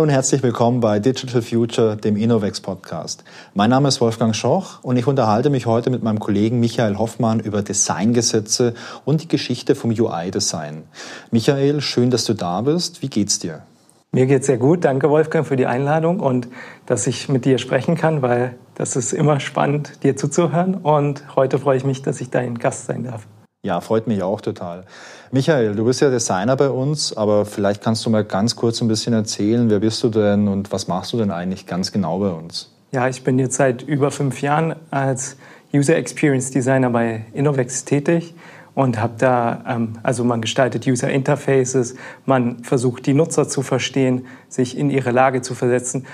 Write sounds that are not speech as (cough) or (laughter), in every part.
Hallo und herzlich willkommen bei Digital Future, dem Innovex Podcast. Mein Name ist Wolfgang Schoch und ich unterhalte mich heute mit meinem Kollegen Michael Hoffmann über Designgesetze und die Geschichte vom UI-Design. Michael, schön, dass du da bist. Wie geht's dir? Mir geht's sehr gut. Danke, Wolfgang, für die Einladung und dass ich mit dir sprechen kann, weil das ist immer spannend, dir zuzuhören. Und heute freue ich mich, dass ich dein Gast sein darf. Ja, freut mich auch total. Michael, du bist ja Designer bei uns, aber vielleicht kannst du mal ganz kurz ein bisschen erzählen, wer bist du denn und was machst du denn eigentlich ganz genau bei uns? Ja, ich bin jetzt seit über fünf Jahren als User Experience Designer bei Innovex tätig und habe da, ähm, also man gestaltet User Interfaces, man versucht die Nutzer zu verstehen, sich in ihre Lage zu versetzen,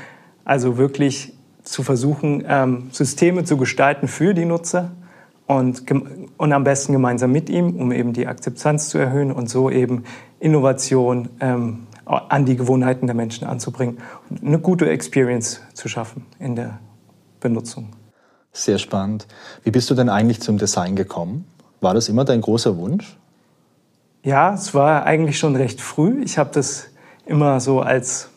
also wirklich zu versuchen, ähm, Systeme zu gestalten für die Nutzer und, und am besten gemeinsam mit ihm, um eben die Akzeptanz zu erhöhen und so eben Innovation ähm, an die Gewohnheiten der Menschen anzubringen und eine gute Experience zu schaffen in der Benutzung. Sehr spannend. Wie bist du denn eigentlich zum Design gekommen? War das immer dein großer Wunsch? Ja, es war eigentlich schon recht früh. Ich habe das immer so als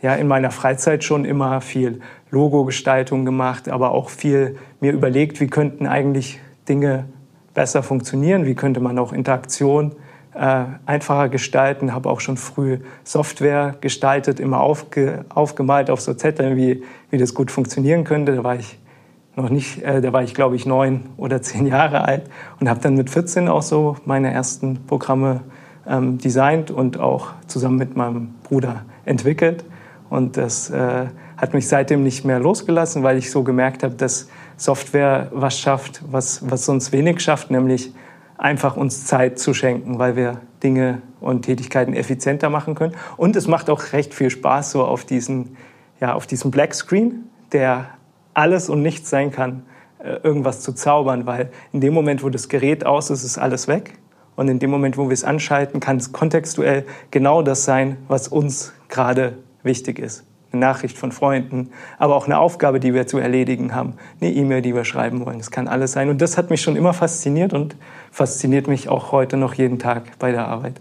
ja in meiner Freizeit schon immer viel Logo-Gestaltung gemacht, aber auch viel mir überlegt, wie könnten eigentlich Dinge besser funktionieren, wie könnte man auch Interaktion äh, einfacher gestalten. Habe auch schon früh Software gestaltet, immer aufge, aufgemalt auf so Zetteln, wie, wie das gut funktionieren könnte. Da war ich noch nicht, äh, da war ich glaube ich neun oder zehn (laughs) Jahre alt und habe dann mit 14 auch so meine ersten Programme ähm, designt und auch zusammen mit meinem Bruder entwickelt. Und das äh, hat mich seitdem nicht mehr losgelassen, weil ich so gemerkt habe, dass Software was schafft, was, was uns wenig schafft, nämlich einfach uns Zeit zu schenken, weil wir Dinge und Tätigkeiten effizienter machen können. Und es macht auch recht viel Spaß so auf diesen, ja, auf diesem Black Screen, der alles und nichts sein kann, äh, irgendwas zu zaubern, weil in dem Moment, wo das Gerät aus ist, ist alles weg. Und in dem Moment, wo wir es anschalten, kann es kontextuell genau das sein, was uns gerade wichtig ist eine Nachricht von Freunden, aber auch eine Aufgabe, die wir zu erledigen haben, eine E-Mail, die wir schreiben wollen. Das kann alles sein. Und das hat mich schon immer fasziniert und fasziniert mich auch heute noch jeden Tag bei der Arbeit.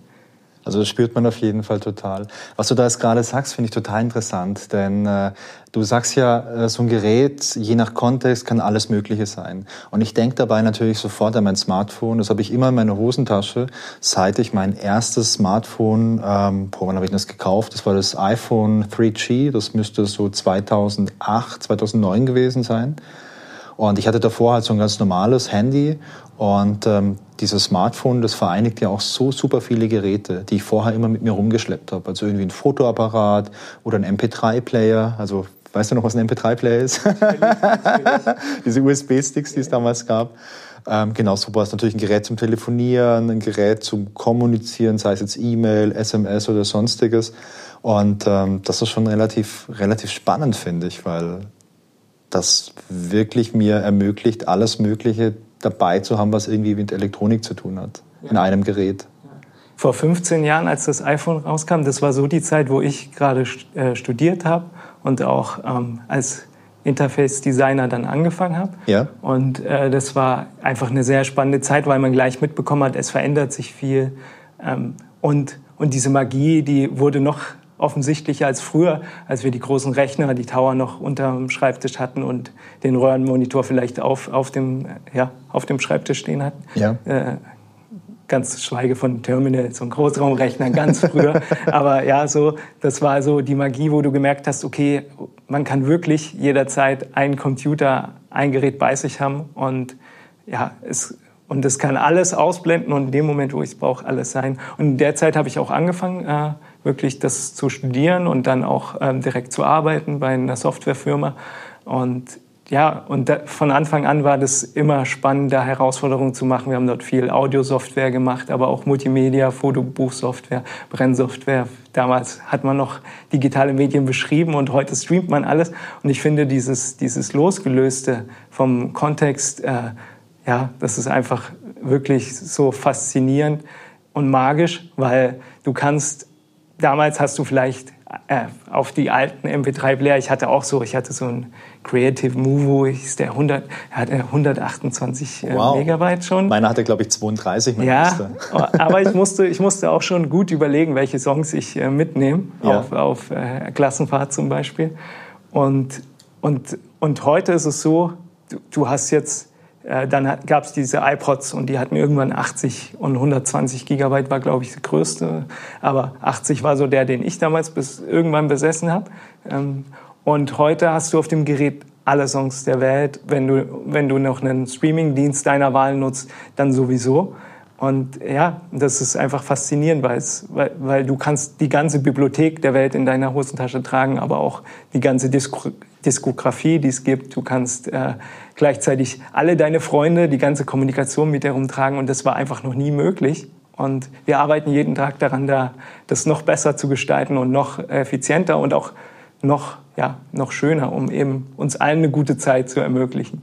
Also das spürt man auf jeden Fall total. Was du da jetzt gerade sagst, finde ich total interessant, denn äh, du sagst ja, äh, so ein Gerät, je nach Kontext, kann alles Mögliche sein. Und ich denke dabei natürlich sofort an mein Smartphone. Das habe ich immer in meiner Hosentasche, seit ich mein erstes Smartphone, ähm, boah, wann habe ich das gekauft? Das war das iPhone 3G, das müsste so 2008, 2009 gewesen sein. Und ich hatte davor halt so ein ganz normales Handy und ähm, dieses Smartphone, das vereinigt ja auch so super viele Geräte, die ich vorher immer mit mir rumgeschleppt habe. Also irgendwie ein Fotoapparat oder ein MP3-Player. Also weißt du noch, was ein MP3-Player ist? (laughs) Diese USB-Sticks, die es damals gab. Ähm, genau, so war es natürlich ein Gerät zum Telefonieren, ein Gerät zum Kommunizieren, sei es jetzt E-Mail, SMS oder sonstiges. Und ähm, das ist schon relativ, relativ spannend, finde ich, weil das wirklich mir ermöglicht, alles Mögliche dabei zu haben, was irgendwie mit Elektronik zu tun hat, ja. in einem Gerät. Vor 15 Jahren, als das iPhone rauskam, das war so die Zeit, wo ich gerade äh, studiert habe und auch ähm, als Interface-Designer dann angefangen habe. Ja. Und äh, das war einfach eine sehr spannende Zeit, weil man gleich mitbekommen hat, es verändert sich viel. Ähm, und, und diese Magie, die wurde noch offensichtlicher als früher, als wir die großen Rechner, die Tower noch unterm Schreibtisch hatten und den Röhrenmonitor vielleicht auf, auf, dem, ja, auf dem Schreibtisch stehen hatten. Ja. Äh, ganz schweige von Terminals und Großraumrechnern ganz früher. (laughs) Aber ja, so, das war so die Magie, wo du gemerkt hast, okay, man kann wirklich jederzeit einen Computer, ein Gerät bei sich haben und ja, es, und es kann alles ausblenden und in dem Moment, wo ich es brauche, alles sein. Und in der Zeit habe ich auch angefangen, äh, wirklich das zu studieren und dann auch ähm, direkt zu arbeiten bei einer Softwarefirma. Und ja, und da, von Anfang an war das immer spannend, da Herausforderungen zu machen. Wir haben dort viel Audiosoftware gemacht, aber auch Multimedia, Fotobuchsoftware, Brennsoftware. Damals hat man noch digitale Medien beschrieben und heute streamt man alles. Und ich finde dieses, dieses Losgelöste vom Kontext, äh, ja, das ist einfach wirklich so faszinierend und magisch, weil du kannst damals hast du vielleicht äh, auf die alten MP3-Player. Ich hatte auch so, ich hatte so ein Creative Movo, hieß der 100, er hatte 128 äh, wow. Megabyte schon. Meiner hatte, glaube ich, 32. Ja, aber ich musste, ich musste auch schon gut überlegen, welche Songs ich äh, mitnehme, ja. auf, auf äh, Klassenfahrt zum Beispiel. Und, und, und heute ist es so, du, du hast jetzt äh, dann gab es diese iPods und die hatten irgendwann 80 und 120 Gigabyte war, glaube ich, die größte. Aber 80 war so der, den ich damals bis irgendwann besessen habe. Ähm, und heute hast du auf dem Gerät alle Songs der Welt. Wenn du, wenn du noch einen Streaming-Dienst deiner Wahl nutzt, dann sowieso. Und ja, das ist einfach faszinierend, weil, weil du kannst die ganze Bibliothek der Welt in deiner Hosentasche tragen, aber auch die ganze Disko Diskografie, die es gibt. Du kannst äh, gleichzeitig alle deine Freunde, die ganze Kommunikation mit dir rumtragen und das war einfach noch nie möglich. Und wir arbeiten jeden Tag daran, da, das noch besser zu gestalten und noch effizienter und auch noch, ja, noch schöner, um eben uns allen eine gute Zeit zu ermöglichen.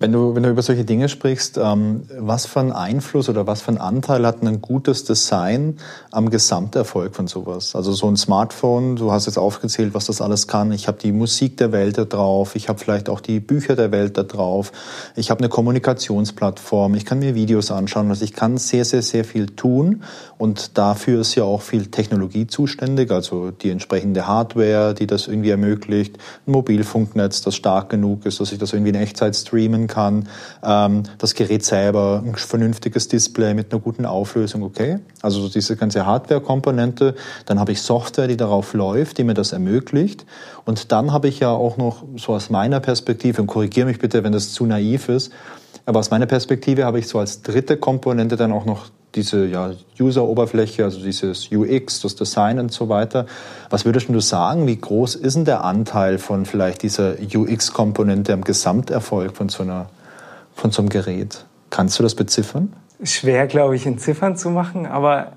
Wenn du, wenn du über solche Dinge sprichst, ähm, was für einen Einfluss oder was für einen Anteil hat ein gutes Design am Gesamterfolg von sowas? Also so ein Smartphone, du hast jetzt aufgezählt, was das alles kann. Ich habe die Musik der Welt da drauf, ich habe vielleicht auch die Bücher der Welt da drauf, ich habe eine Kommunikationsplattform, ich kann mir Videos anschauen, also ich kann sehr, sehr, sehr viel tun. Und dafür ist ja auch viel Technologie zuständig, also die entsprechende Hardware, die das irgendwie ermöglicht, ein Mobilfunknetz, das stark genug ist, dass ich das irgendwie in Echtzeit streamen kann, ähm, das Gerät selber, ein vernünftiges Display mit einer guten Auflösung, okay. Also diese ganze Hardware-Komponente. Dann habe ich Software, die darauf läuft, die mir das ermöglicht. Und dann habe ich ja auch noch so aus meiner Perspektive, und korrigiere mich bitte, wenn das zu naiv ist, aber aus meiner Perspektive habe ich so als dritte Komponente dann auch noch diese ja, User-Oberfläche, also dieses UX, das Design und so weiter. Was würdest du sagen, wie groß ist denn der Anteil von vielleicht dieser UX-Komponente am Gesamterfolg von so, einer, von so einem Gerät? Kannst du das beziffern? Schwer, glaube ich, in Ziffern zu machen, aber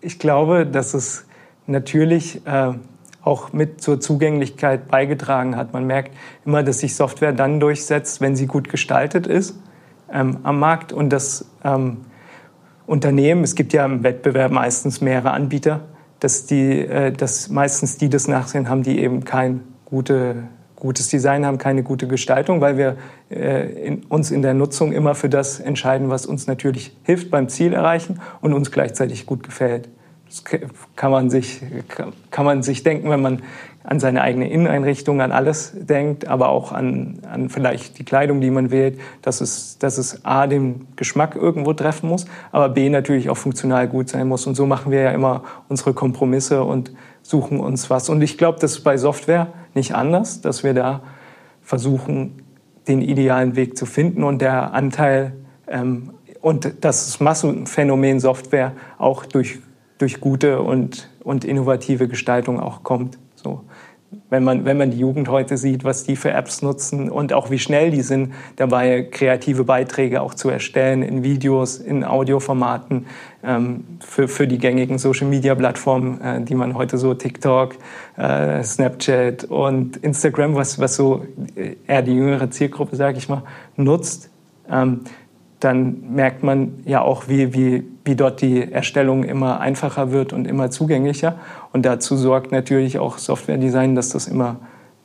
ich glaube, dass es natürlich äh, auch mit zur Zugänglichkeit beigetragen hat. Man merkt immer, dass sich Software dann durchsetzt, wenn sie gut gestaltet ist ähm, am Markt und das ähm, Unternehmen, es gibt ja im Wettbewerb meistens mehrere Anbieter, dass, die, äh, dass meistens die das Nachsehen haben, die eben kein gute, gutes Design haben, keine gute Gestaltung, weil wir äh, in, uns in der Nutzung immer für das entscheiden, was uns natürlich hilft beim Ziel erreichen und uns gleichzeitig gut gefällt. Das kann man sich, kann man sich denken, wenn man an seine eigene Inneneinrichtung, an alles denkt, aber auch an, an vielleicht die Kleidung, die man wählt, dass es, dass es A, den Geschmack irgendwo treffen muss, aber B, natürlich auch funktional gut sein muss. Und so machen wir ja immer unsere Kompromisse und suchen uns was. Und ich glaube, das ist bei Software nicht anders, dass wir da versuchen, den idealen Weg zu finden und der Anteil ähm, und das Massenphänomen Software auch durch, durch gute und, und innovative Gestaltung auch kommt. Wenn man, wenn man die Jugend heute sieht, was die für Apps nutzen und auch wie schnell die sind, dabei kreative Beiträge auch zu erstellen in Videos, in Audioformaten ähm, für, für die gängigen Social-Media-Plattformen, äh, die man heute so TikTok, äh, Snapchat und Instagram, was, was so eher die jüngere Zielgruppe, sage ich mal, nutzt. Ähm, dann merkt man ja auch, wie, wie, wie dort die Erstellung immer einfacher wird und immer zugänglicher. Und dazu sorgt natürlich auch Software-Design, dass das immer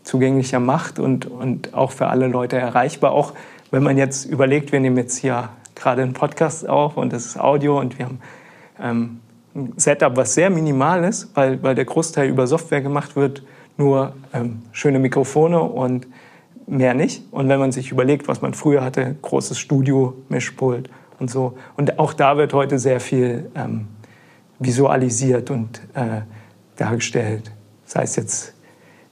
zugänglicher macht und, und auch für alle Leute erreichbar. Auch wenn man jetzt überlegt, wir nehmen jetzt hier gerade einen Podcast auf und das ist Audio und wir haben ähm, ein Setup, was sehr minimal ist, weil, weil der Großteil über Software gemacht wird, nur ähm, schöne Mikrofone und mehr nicht. Und wenn man sich überlegt, was man früher hatte, großes Studio, Mischpult und so. Und auch da wird heute sehr viel ähm, visualisiert und äh, dargestellt. Sei es jetzt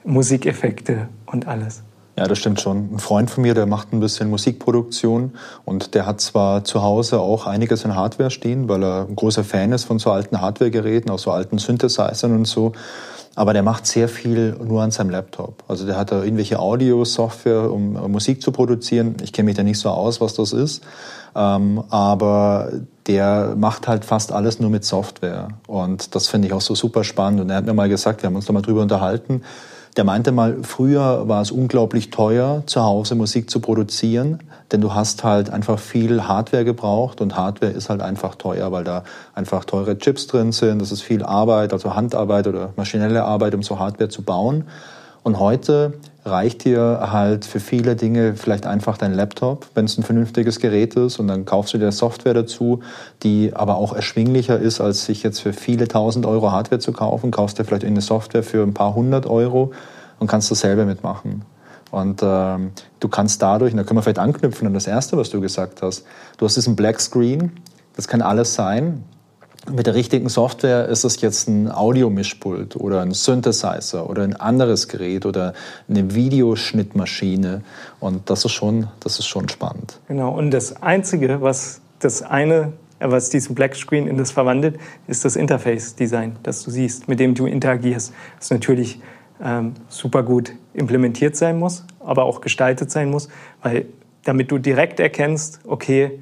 Musikeffekte und alles. Ja, das stimmt schon. Ein Freund von mir, der macht ein bisschen Musikproduktion und der hat zwar zu Hause auch einiges an Hardware stehen, weil er ein großer Fan ist von so alten Hardware-Geräten, auch so alten Synthesizern und so. Aber der macht sehr viel nur an seinem Laptop. Also der hat da irgendwelche Audio-Software, um Musik zu produzieren. Ich kenne mich da nicht so aus, was das ist. Ähm, aber der macht halt fast alles nur mit Software. Und das finde ich auch so super spannend. Und er hat mir mal gesagt, wir haben uns da mal drüber unterhalten, der meinte mal, früher war es unglaublich teuer, zu Hause Musik zu produzieren, denn du hast halt einfach viel Hardware gebraucht und Hardware ist halt einfach teuer, weil da einfach teure Chips drin sind, das ist viel Arbeit, also Handarbeit oder maschinelle Arbeit, um so Hardware zu bauen. Und heute reicht dir halt für viele Dinge vielleicht einfach dein Laptop, wenn es ein vernünftiges Gerät ist und dann kaufst du dir Software dazu, die aber auch erschwinglicher ist, als sich jetzt für viele tausend Euro Hardware zu kaufen, kaufst dir vielleicht eine Software für ein paar hundert Euro und kannst das selber mitmachen. Und ähm, du kannst dadurch, und da können wir vielleicht anknüpfen an das Erste, was du gesagt hast, du hast diesen Black Screen, das kann alles sein, mit der richtigen Software ist es jetzt ein Audiomischpult oder ein Synthesizer oder ein anderes Gerät oder eine Videoschnittmaschine. Und das ist schon, das ist schon spannend. Genau. Und das Einzige, was das eine, was diesen Blackscreen in das verwandelt, ist das Interface-Design, das du siehst, mit dem du interagierst. Das natürlich ähm, super gut implementiert sein muss, aber auch gestaltet sein muss, weil damit du direkt erkennst, okay,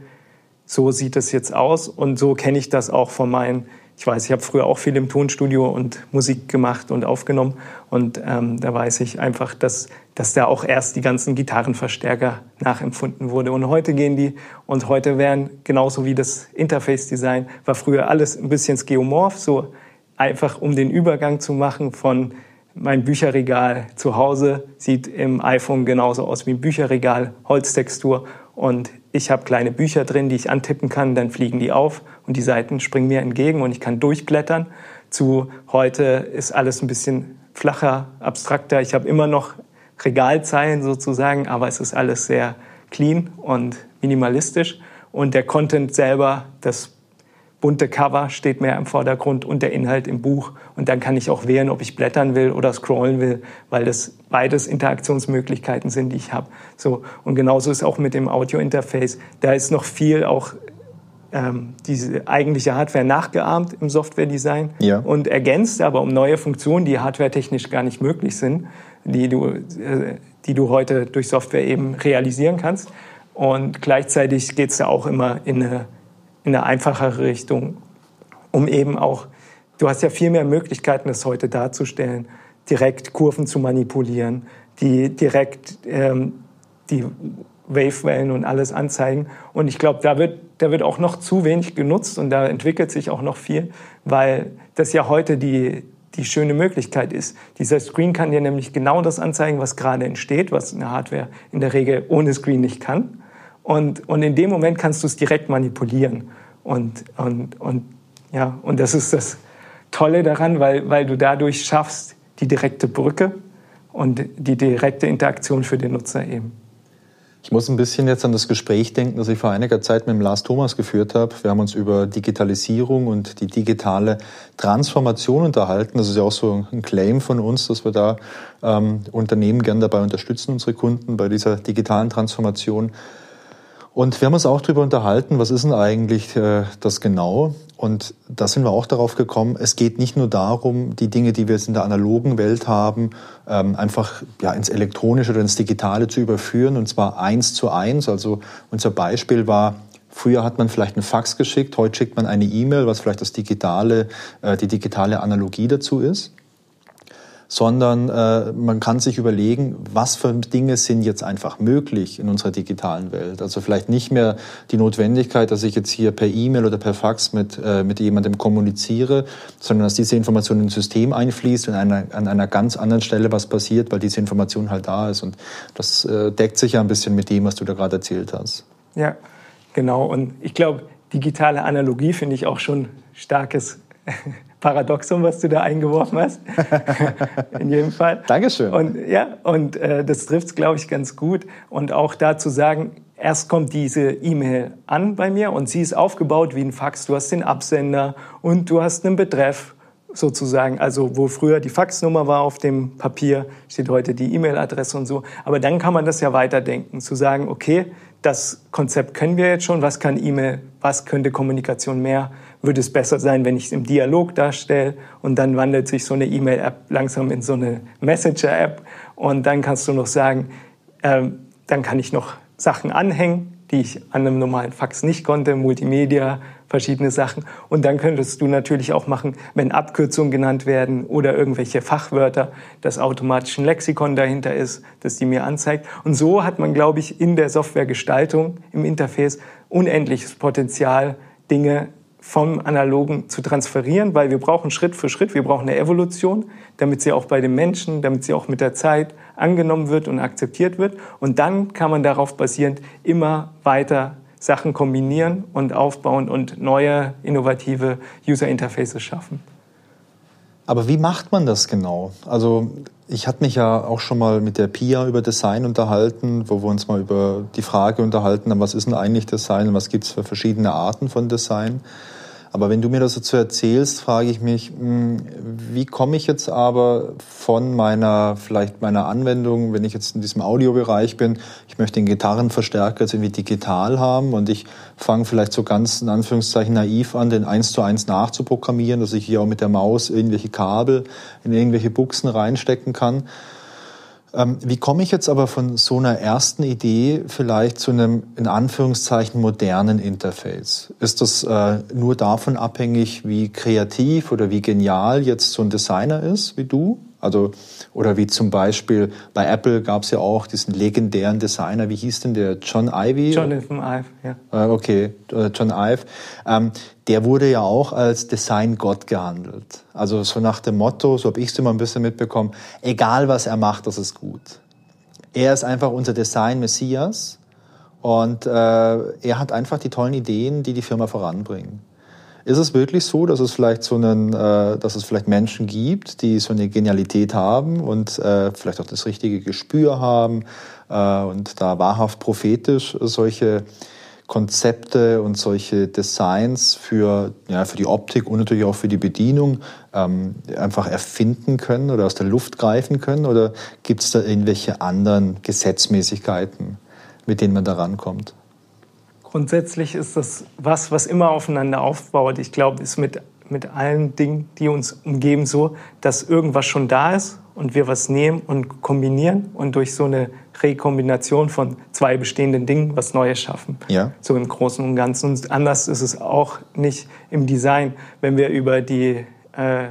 so sieht es jetzt aus und so kenne ich das auch von meinen, ich weiß, ich habe früher auch viel im Tonstudio und Musik gemacht und aufgenommen und ähm, da weiß ich einfach, dass, dass da auch erst die ganzen Gitarrenverstärker nachempfunden wurde. Und heute gehen die und heute werden genauso wie das Interface-Design, war früher alles ein bisschen skeuomorph, so einfach um den Übergang zu machen von mein Bücherregal zu Hause sieht im iPhone genauso aus wie ein Bücherregal, Holztextur und ich habe kleine Bücher drin, die ich antippen kann, dann fliegen die auf und die Seiten springen mir entgegen und ich kann durchblättern. Zu heute ist alles ein bisschen flacher, abstrakter. Ich habe immer noch Regalzeilen sozusagen, aber es ist alles sehr clean und minimalistisch. Und der Content selber, das bunte Cover steht mehr im Vordergrund und der Inhalt im Buch. Und dann kann ich auch wählen, ob ich blättern will oder scrollen will, weil das beides Interaktionsmöglichkeiten sind, die ich habe. So und genauso ist auch mit dem Audio-Interface. Da ist noch viel auch ähm, diese eigentliche Hardware nachgeahmt im Software-Design ja. und ergänzt, aber um neue Funktionen, die hardwaretechnisch gar nicht möglich sind, die du, äh, die du heute durch Software eben realisieren kannst. Und gleichzeitig geht es da auch immer in eine in eine einfachere Richtung, um eben auch, du hast ja viel mehr Möglichkeiten, das heute darzustellen, direkt Kurven zu manipulieren, die direkt ähm, die Wavewellen und alles anzeigen. Und ich glaube, da wird, da wird auch noch zu wenig genutzt und da entwickelt sich auch noch viel, weil das ja heute die, die schöne Möglichkeit ist. Dieser Screen kann dir nämlich genau das anzeigen, was gerade entsteht, was eine Hardware in der Regel ohne Screen nicht kann. Und, und in dem Moment kannst du es direkt manipulieren. Und, und, und, ja, und das ist das Tolle daran, weil, weil du dadurch schaffst die direkte Brücke und die direkte Interaktion für den Nutzer eben. Ich muss ein bisschen jetzt an das Gespräch denken, das ich vor einiger Zeit mit dem Lars Thomas geführt habe. Wir haben uns über Digitalisierung und die digitale Transformation unterhalten. Das ist ja auch so ein Claim von uns, dass wir da ähm, Unternehmen gern dabei unterstützen, unsere Kunden bei dieser digitalen Transformation. Und wir haben uns auch darüber unterhalten, was ist denn eigentlich äh, das genau? Und da sind wir auch darauf gekommen, es geht nicht nur darum, die Dinge, die wir jetzt in der analogen Welt haben, ähm, einfach ja, ins Elektronische oder ins Digitale zu überführen, und zwar eins zu eins. Also unser Beispiel war, Früher hat man vielleicht einen Fax geschickt, heute schickt man eine E-Mail, was vielleicht das digitale, äh, die digitale Analogie dazu ist sondern äh, man kann sich überlegen, was für Dinge sind jetzt einfach möglich in unserer digitalen Welt. Also vielleicht nicht mehr die Notwendigkeit, dass ich jetzt hier per E-Mail oder per Fax mit, äh, mit jemandem kommuniziere, sondern dass diese Information ins System einfließt und an einer, an einer ganz anderen Stelle was passiert, weil diese Information halt da ist. Und das äh, deckt sich ja ein bisschen mit dem, was du da gerade erzählt hast. Ja, genau. Und ich glaube, digitale Analogie finde ich auch schon starkes Paradoxum, was du da eingeworfen hast. (laughs) In jedem Fall. Dankeschön. Und ja, und äh, das trifft es, glaube ich, ganz gut. Und auch da zu sagen, erst kommt diese E-Mail an bei mir und sie ist aufgebaut wie ein Fax. Du hast den Absender und du hast einen Betreff sozusagen. Also wo früher die Faxnummer war auf dem Papier, steht heute die E-Mail-Adresse und so. Aber dann kann man das ja weiterdenken, zu sagen, okay, das Konzept können wir jetzt schon, was kann E-Mail, was könnte Kommunikation mehr, würde es besser sein, wenn ich es im Dialog darstelle und dann wandelt sich so eine E-Mail-App langsam in so eine Messenger-App und dann kannst du noch sagen, äh, dann kann ich noch Sachen anhängen, die ich an einem normalen Fax nicht konnte, Multimedia, verschiedene Sachen. Und dann könntest du natürlich auch machen, wenn Abkürzungen genannt werden oder irgendwelche Fachwörter, dass automatisch ein Lexikon dahinter ist, das die mir anzeigt. Und so hat man, glaube ich, in der Softwaregestaltung im Interface unendliches Potenzial, Dinge vom Analogen zu transferieren, weil wir brauchen Schritt für Schritt, wir brauchen eine Evolution, damit sie auch bei den Menschen, damit sie auch mit der Zeit angenommen wird und akzeptiert wird. Und dann kann man darauf basierend immer weiter Sachen kombinieren und aufbauen und neue innovative User Interfaces schaffen. Aber wie macht man das genau? Also ich hatte mich ja auch schon mal mit der Pia über Design unterhalten, wo wir uns mal über die Frage unterhalten haben, was ist denn eigentlich Design und was gibt es für verschiedene Arten von Design. Aber wenn du mir das dazu erzählst, frage ich mich, hm, wie komme ich jetzt aber von meiner, vielleicht meiner Anwendung, wenn ich jetzt in diesem Audiobereich bin, ich möchte den Gitarrenverstärker jetzt irgendwie digital haben und ich fange vielleicht so ganz in Anführungszeichen naiv an, den eins zu eins nachzuprogrammieren, dass ich hier auch mit der Maus irgendwelche Kabel in irgendwelche Buchsen reinstecken kann. Ähm, wie komme ich jetzt aber von so einer ersten Idee vielleicht zu einem in Anführungszeichen modernen Interface? Ist das äh, nur davon abhängig, wie kreativ oder wie genial jetzt so ein Designer ist wie du? Also, oder wie zum Beispiel bei Apple gab es ja auch diesen legendären Designer, wie hieß denn der? John Ivy? Jonathan Ive, ja. Äh, okay, äh, John Ive. Ähm, der wurde ja auch als Design-Gott gehandelt. Also so nach dem Motto, so habe ich es immer ein bisschen mitbekommen, egal was er macht, das ist gut. Er ist einfach unser Design-Messias und äh, er hat einfach die tollen Ideen, die die Firma voranbringen. Ist es wirklich so, dass es vielleicht so einen, äh, dass es vielleicht Menschen gibt, die so eine Genialität haben und äh, vielleicht auch das richtige Gespür haben äh, und da wahrhaft prophetisch solche Konzepte und solche Designs für, ja, für die Optik und natürlich auch für die Bedienung ähm, einfach erfinden können oder aus der Luft greifen können? Oder gibt es da irgendwelche anderen Gesetzmäßigkeiten, mit denen man da rankommt? Grundsätzlich ist das was, was immer aufeinander aufbaut. Ich glaube, ist mit, mit allen Dingen, die uns umgeben, so, dass irgendwas schon da ist und wir was nehmen und kombinieren und durch so eine Rekombination von zwei bestehenden Dingen was Neues schaffen. Ja. So im Großen und Ganzen. Und anders ist es auch nicht im Design. Wenn wir über die äh,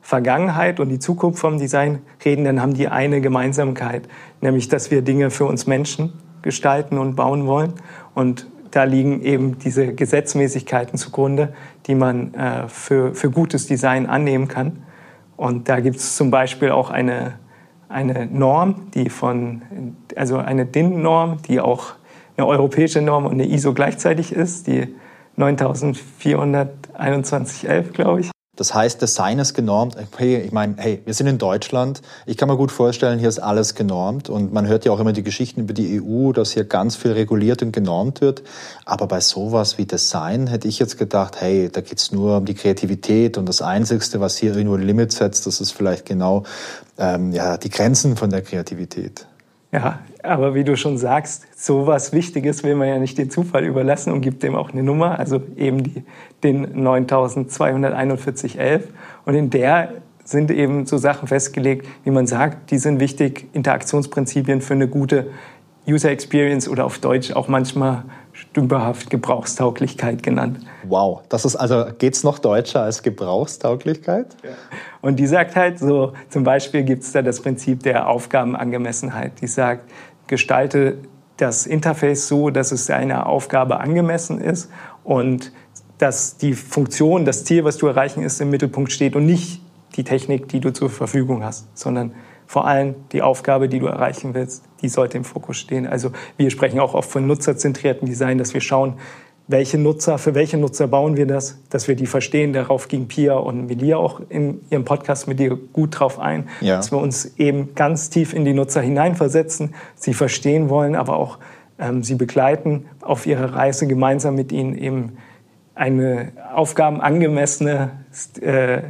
Vergangenheit und die Zukunft vom Design reden, dann haben die eine Gemeinsamkeit, nämlich dass wir Dinge für uns Menschen gestalten und bauen wollen. Und da liegen eben diese Gesetzmäßigkeiten zugrunde, die man äh, für, für gutes Design annehmen kann. Und da gibt es zum Beispiel auch eine, eine Norm, die von, also eine DIN-Norm, die auch eine europäische Norm und eine ISO gleichzeitig ist, die 942111, glaube ich. Das heißt, Design ist genormt. Hey, ich meine, hey, wir sind in Deutschland. Ich kann mir gut vorstellen, hier ist alles genormt. Und man hört ja auch immer die Geschichten über die EU, dass hier ganz viel reguliert und genormt wird. Aber bei sowas wie Design hätte ich jetzt gedacht, hey, da geht's nur um die Kreativität. Und das Einzigste, was hier irgendwo ein Limit setzt, das ist vielleicht genau ähm, ja, die Grenzen von der Kreativität. Ja, aber wie du schon sagst, so was Wichtiges will man ja nicht den Zufall überlassen und gibt dem auch eine Nummer, also eben die, den 924111. Und in der sind eben so Sachen festgelegt, wie man sagt, die sind wichtig, Interaktionsprinzipien für eine gute User Experience oder auf Deutsch auch manchmal stümperhaft Gebrauchstauglichkeit genannt. Wow, das ist also, geht's noch deutscher als Gebrauchstauglichkeit? Ja. Und die sagt halt so, zum Beispiel gibt es da das Prinzip der Aufgabenangemessenheit. Die sagt, gestalte das Interface so, dass es einer Aufgabe angemessen ist und dass die Funktion, das Ziel, was du erreichen ist, im Mittelpunkt steht und nicht die Technik, die du zur Verfügung hast, sondern vor allem die Aufgabe, die du erreichen willst, die sollte im Fokus stehen. Also wir sprechen auch oft von nutzerzentrierten Design, dass wir schauen, welche Nutzer, für welche Nutzer bauen wir das, dass wir die verstehen. Darauf ging Pia und Melia auch in ihrem Podcast mit dir gut drauf ein, ja. dass wir uns eben ganz tief in die Nutzer hineinversetzen, sie verstehen wollen, aber auch ähm, sie begleiten auf ihrer Reise gemeinsam mit ihnen eben eine aufgabenangemessene äh,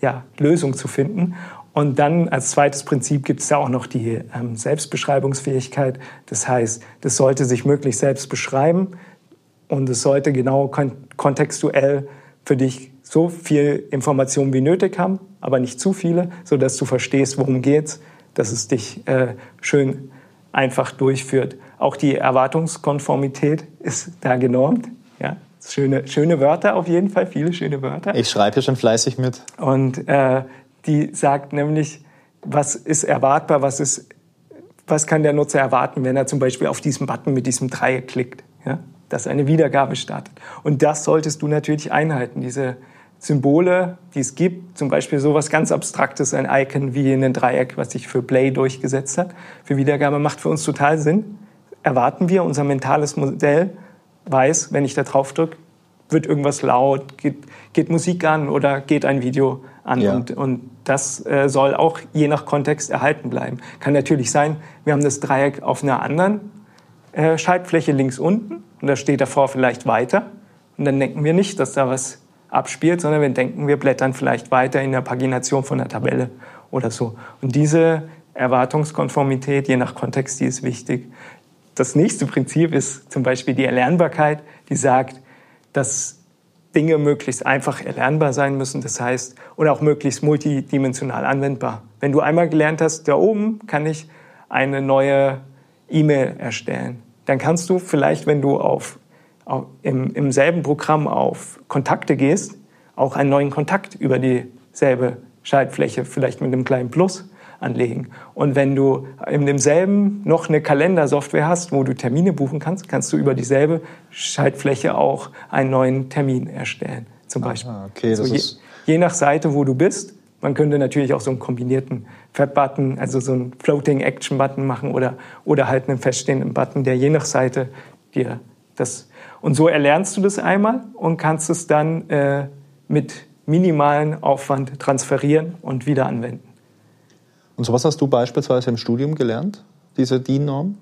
ja, Lösung zu finden. Und dann als zweites Prinzip gibt es da auch noch die ähm, Selbstbeschreibungsfähigkeit. Das heißt, das sollte sich möglichst selbst beschreiben und es sollte genau kon kontextuell für dich so viel Information wie nötig haben, aber nicht zu viele, sodass du verstehst, worum geht's, dass es dich äh, schön einfach durchführt. auch die Erwartungskonformität ist da genormt. Ja, schöne, schöne Wörter auf jeden Fall, viele schöne Wörter. Ich schreibe hier schon fleißig mit. Und äh, die sagt nämlich, was ist erwartbar, was, ist, was kann der Nutzer erwarten, wenn er zum Beispiel auf diesen Button mit diesem Dreieck klickt, ja? Dass eine Wiedergabe startet. Und das solltest du natürlich einhalten, diese Symbole, die es gibt, zum Beispiel sowas ganz Abstraktes, ein Icon wie ein Dreieck, was sich für Play durchgesetzt hat, für Wiedergabe, macht für uns total Sinn. Erwarten wir, unser mentales Modell weiß, wenn ich da drauf drücke, wird irgendwas laut, geht, geht, Musik an oder geht ein Video an. Ja. Und, und das äh, soll auch je nach Kontext erhalten bleiben. Kann natürlich sein, wir haben das Dreieck auf einer anderen äh, Schaltfläche links unten und da steht davor vielleicht weiter. Und dann denken wir nicht, dass da was abspielt, sondern wir denken, wir blättern vielleicht weiter in der Pagination von der Tabelle oder so. Und diese Erwartungskonformität, je nach Kontext, die ist wichtig. Das nächste Prinzip ist zum Beispiel die Erlernbarkeit, die sagt, dass Dinge möglichst einfach erlernbar sein müssen, das heißt, und auch möglichst multidimensional anwendbar. Wenn du einmal gelernt hast, da oben kann ich eine neue E-Mail erstellen, dann kannst du vielleicht, wenn du auf im, im selben Programm auf Kontakte gehst, auch einen neuen Kontakt über dieselbe Schaltfläche, vielleicht mit einem kleinen Plus anlegen. Und wenn du in demselben noch eine Kalendersoftware hast, wo du Termine buchen kannst, kannst du über dieselbe Schaltfläche auch einen neuen Termin erstellen, zum Beispiel. Ah, okay, so je, je, nach Seite, wo du bist. Man könnte natürlich auch so einen kombinierten Fat-Button, also so einen Floating-Action-Button machen oder, oder halt einen feststehenden Button, der je nach Seite dir das und so erlernst du das einmal und kannst es dann äh, mit minimalen Aufwand transferieren und wieder anwenden. Und sowas hast du beispielsweise im Studium gelernt, diese DIN-Norm?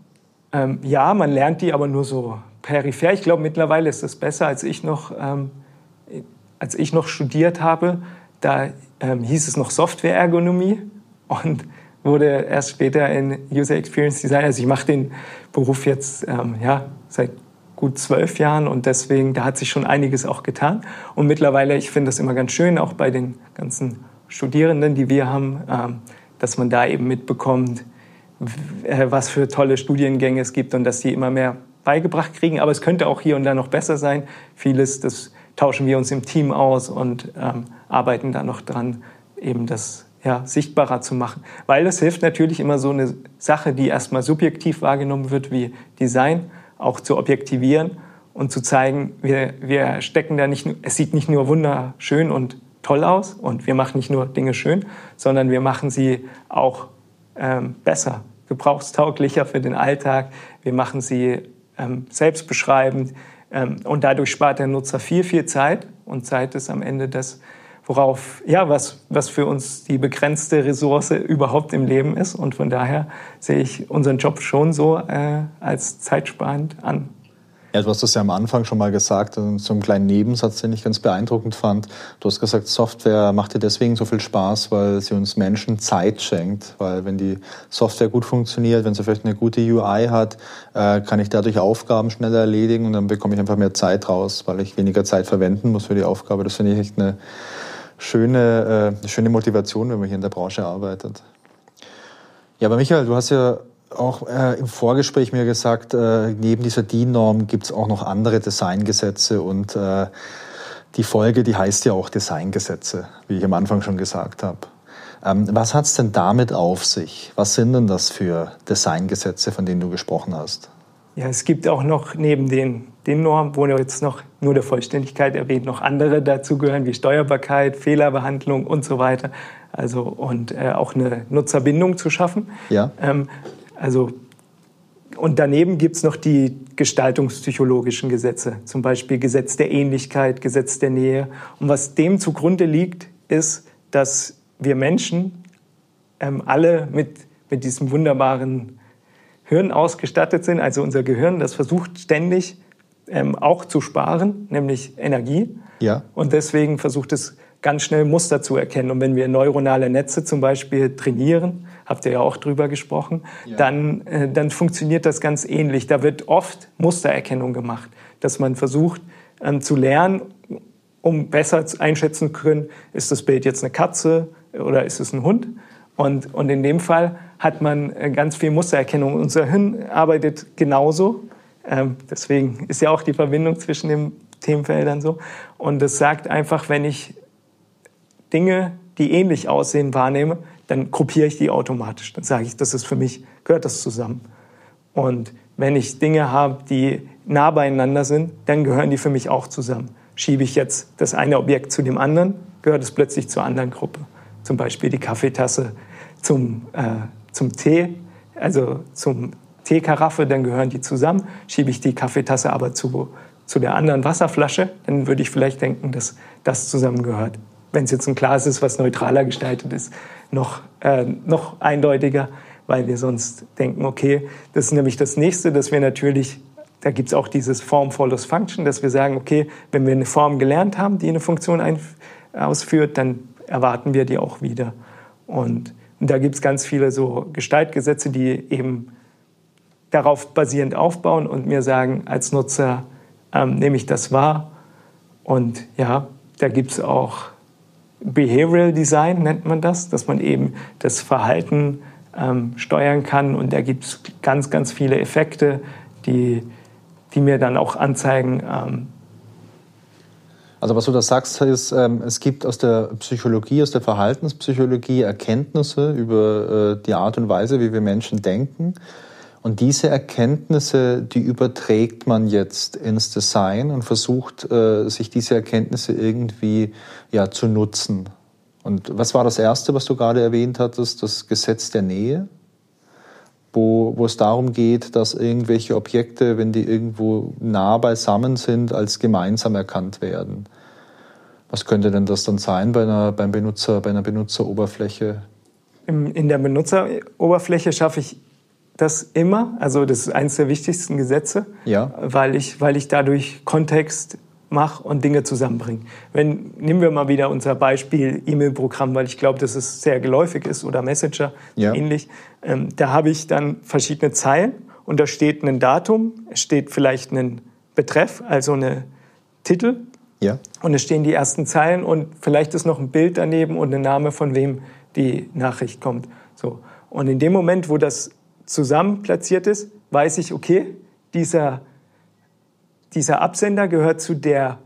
Ähm, ja, man lernt die aber nur so peripher. Ich glaube, mittlerweile ist das besser, als ich noch, ähm, als ich noch studiert habe. Da ähm, hieß es noch Software-Ergonomie und wurde erst später in User Experience Design. Also ich mache den Beruf jetzt ähm, ja, seit gut zwölf Jahren und deswegen, da hat sich schon einiges auch getan. Und mittlerweile, ich finde das immer ganz schön, auch bei den ganzen Studierenden, die wir haben, ähm, dass man da eben mitbekommt, äh, was für tolle Studiengänge es gibt und dass die immer mehr beigebracht kriegen. Aber es könnte auch hier und da noch besser sein. Vieles, das tauschen wir uns im Team aus und ähm, arbeiten da noch dran, eben das ja, sichtbarer zu machen. Weil es hilft natürlich immer so eine Sache, die erstmal subjektiv wahrgenommen wird wie Design auch zu objektivieren und zu zeigen, wir, wir stecken da nicht, es sieht nicht nur wunderschön und toll aus und wir machen nicht nur Dinge schön, sondern wir machen sie auch ähm, besser, gebrauchstauglicher für den Alltag. Wir machen sie ähm, selbstbeschreibend ähm, und dadurch spart der Nutzer viel, viel Zeit und Zeit ist am Ende das, worauf, ja, was, was für uns die begrenzte Ressource überhaupt im Leben ist. Und von daher sehe ich unseren Job schon so äh, als zeitsparend an. Ja, du hast das ja am Anfang schon mal gesagt, so einen kleinen Nebensatz, den ich ganz beeindruckend fand. Du hast gesagt, Software macht dir deswegen so viel Spaß, weil sie uns Menschen Zeit schenkt. Weil wenn die Software gut funktioniert, wenn sie vielleicht eine gute UI hat, äh, kann ich dadurch Aufgaben schneller erledigen und dann bekomme ich einfach mehr Zeit raus, weil ich weniger Zeit verwenden muss für die Aufgabe. Das finde ich echt eine schöne, äh, schöne Motivation, wenn man hier in der Branche arbeitet. Ja, aber Michael, du hast ja auch äh, im Vorgespräch mir gesagt, äh, neben dieser DIN-Norm gibt es auch noch andere Designgesetze und äh, die Folge, die heißt ja auch Designgesetze, wie ich am Anfang schon gesagt habe. Ähm, was hat es denn damit auf sich? Was sind denn das für Designgesetze, von denen du gesprochen hast? Ja, es gibt auch noch neben den, den Normen, wo jetzt noch nur der Vollständigkeit erwähnt, noch andere dazugehören, wie Steuerbarkeit, Fehlerbehandlung und so weiter. Also und äh, auch eine Nutzerbindung zu schaffen. Ja. Ähm, also und daneben gibt es noch die gestaltungspsychologischen Gesetze, zum Beispiel Gesetz der Ähnlichkeit, Gesetz der Nähe. Und was dem zugrunde liegt, ist, dass wir Menschen ähm, alle mit, mit diesem wunderbaren Hirn ausgestattet sind, also unser Gehirn, das versucht ständig ähm, auch zu sparen, nämlich Energie. Ja. Und deswegen versucht es ganz schnell Muster zu erkennen. Und wenn wir neuronale Netze zum Beispiel trainieren, habt ihr ja auch drüber gesprochen, ja. dann, äh, dann funktioniert das ganz ähnlich. Da wird oft Mustererkennung gemacht, dass man versucht ähm, zu lernen, um besser einschätzen zu können, ist das Bild jetzt eine Katze oder ist es ein Hund? Und, und in dem Fall hat man äh, ganz viel Mustererkennung. Unser Hirn arbeitet genauso. Ähm, deswegen ist ja auch die Verbindung zwischen den Themenfeldern so. Und es sagt einfach, wenn ich Dinge, die ähnlich aussehen, wahrnehme, dann gruppiere ich die automatisch. Dann sage ich, das ist für mich, gehört das zusammen. Und wenn ich Dinge habe, die nah beieinander sind, dann gehören die für mich auch zusammen. Schiebe ich jetzt das eine Objekt zu dem anderen, gehört es plötzlich zur anderen Gruppe. Zum Beispiel die Kaffeetasse zum, äh, zum Tee, also zum Teekaraffe, dann gehören die zusammen. Schiebe ich die Kaffeetasse aber zu, zu der anderen Wasserflasche, dann würde ich vielleicht denken, dass das zusammengehört. Wenn es jetzt ein Glas ist, was neutraler gestaltet ist, noch, äh, noch eindeutiger, weil wir sonst denken, okay, das ist nämlich das Nächste, dass wir natürlich, da gibt es auch dieses Form follows Function, dass wir sagen, okay, wenn wir eine Form gelernt haben, die eine Funktion ausführt, dann erwarten wir die auch wieder. Und und da gibt es ganz viele so Gestaltgesetze, die eben darauf basierend aufbauen und mir sagen, als Nutzer ähm, nehme ich das wahr. Und ja, da gibt es auch Behavioral Design, nennt man das, dass man eben das Verhalten ähm, steuern kann. Und da gibt es ganz, ganz viele Effekte, die, die mir dann auch anzeigen, ähm, also was du da sagst, ist, ähm, es gibt aus der Psychologie, aus der Verhaltenspsychologie Erkenntnisse über äh, die Art und Weise, wie wir Menschen denken. Und diese Erkenntnisse, die überträgt man jetzt ins Design und versucht, äh, sich diese Erkenntnisse irgendwie ja, zu nutzen. Und was war das Erste, was du gerade erwähnt hattest? Das Gesetz der Nähe? Wo, wo es darum geht, dass irgendwelche Objekte, wenn die irgendwo nah beisammen sind, als gemeinsam erkannt werden. Was könnte denn das dann sein bei einer, beim Benutzer, bei einer Benutzeroberfläche? In der Benutzeroberfläche schaffe ich das immer. Also das ist eines der wichtigsten Gesetze, ja. weil, ich, weil ich dadurch Kontext mache und Dinge zusammenbringe. Wenn, nehmen wir mal wieder unser Beispiel E-Mail-Programm, weil ich glaube, dass es sehr geläufig ist oder Messenger ja. ähnlich. Ähm, da habe ich dann verschiedene Zeilen und da steht ein Datum, es steht vielleicht ein Betreff, also eine Titel. Ja. Und es stehen die ersten Zeilen und vielleicht ist noch ein Bild daneben und ein Name, von wem die Nachricht kommt. So. Und in dem Moment, wo das zusammen platziert ist, weiß ich, okay, dieser dieser Absender gehört zu der,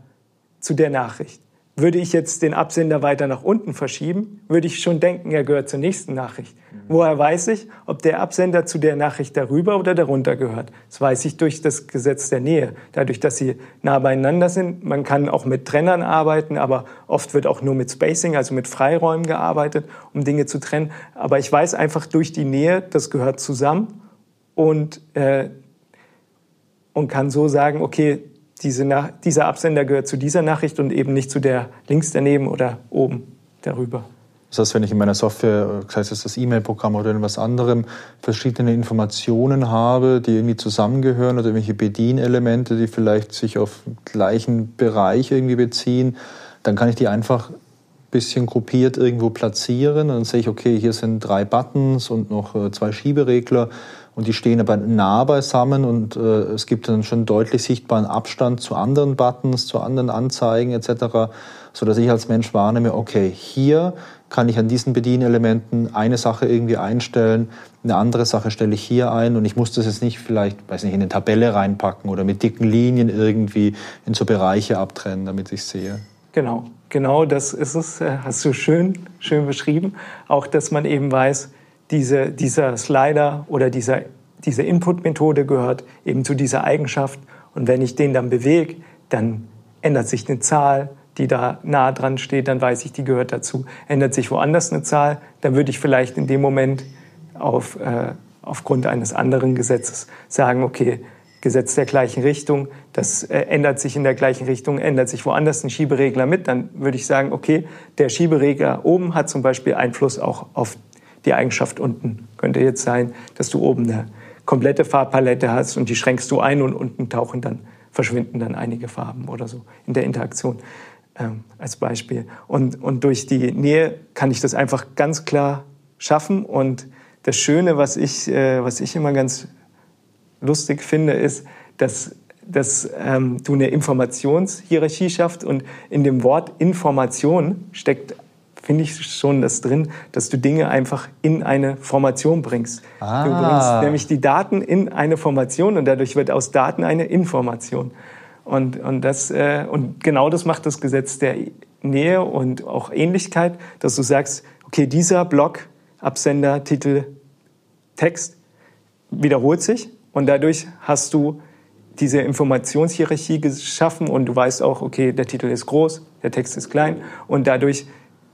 zu der Nachricht. Würde ich jetzt den Absender weiter nach unten verschieben, würde ich schon denken, er gehört zur nächsten Nachricht. Mhm. Woher weiß ich, ob der Absender zu der Nachricht darüber oder darunter gehört? Das weiß ich durch das Gesetz der Nähe. Dadurch, dass sie nah beieinander sind. Man kann auch mit Trennern arbeiten, aber oft wird auch nur mit Spacing, also mit Freiräumen gearbeitet, um Dinge zu trennen. Aber ich weiß einfach durch die Nähe, das gehört zusammen. Und äh, und kann so sagen, okay, diese Nach dieser Absender gehört zu dieser Nachricht und eben nicht zu der links daneben oder oben darüber. Das heißt, wenn ich in meiner Software, sei es das E-Mail-Programm oder irgendwas anderem, verschiedene Informationen habe, die irgendwie zusammengehören oder irgendwelche Bedienelemente, die vielleicht sich auf gleichen Bereich irgendwie beziehen, dann kann ich die einfach ein bisschen gruppiert irgendwo platzieren. Und dann sehe ich, okay, hier sind drei Buttons und noch äh, zwei Schieberegler und die stehen aber nah beisammen und äh, es gibt dann schon deutlich sichtbaren Abstand zu anderen Buttons, zu anderen Anzeigen etc., so dass ich als Mensch wahrnehme, okay, hier kann ich an diesen Bedienelementen eine Sache irgendwie einstellen, eine andere Sache stelle ich hier ein und ich muss das jetzt nicht vielleicht, weiß nicht, in eine Tabelle reinpacken oder mit dicken Linien irgendwie in so Bereiche abtrennen, damit ich sehe. Genau, genau das ist es, äh, hast du schön, schön beschrieben. Auch, dass man eben weiß, diese, dieser Slider oder dieser, diese Input-Methode gehört eben zu dieser Eigenschaft. Und wenn ich den dann bewege, dann ändert sich eine Zahl, die da nah dran steht, dann weiß ich, die gehört dazu. Ändert sich woanders eine Zahl, dann würde ich vielleicht in dem Moment auf, äh, aufgrund eines anderen Gesetzes sagen, okay, Gesetz der gleichen Richtung, das äh, ändert sich in der gleichen Richtung, ändert sich woanders ein Schieberegler mit, dann würde ich sagen, okay, der Schieberegler oben hat zum Beispiel Einfluss auch auf die Eigenschaft unten könnte jetzt sein, dass du oben eine komplette Farbpalette hast und die schränkst du ein und unten tauchen dann, verschwinden dann einige Farben oder so in der Interaktion ähm, als Beispiel. Und, und durch die Nähe kann ich das einfach ganz klar schaffen. Und das Schöne, was ich, äh, was ich immer ganz lustig finde, ist, dass, dass ähm, du eine Informationshierarchie schaffst und in dem Wort Information steckt finde ich schon das drin, dass du Dinge einfach in eine Formation bringst. Ah. Du bringst nämlich die Daten in eine Formation und dadurch wird aus Daten eine Information. Und, und, das, äh, und genau das macht das Gesetz der Nähe und auch Ähnlichkeit, dass du sagst, okay, dieser Block, Absender, Titel, Text wiederholt sich und dadurch hast du diese Informationshierarchie geschaffen und du weißt auch, okay, der Titel ist groß, der Text ist klein und dadurch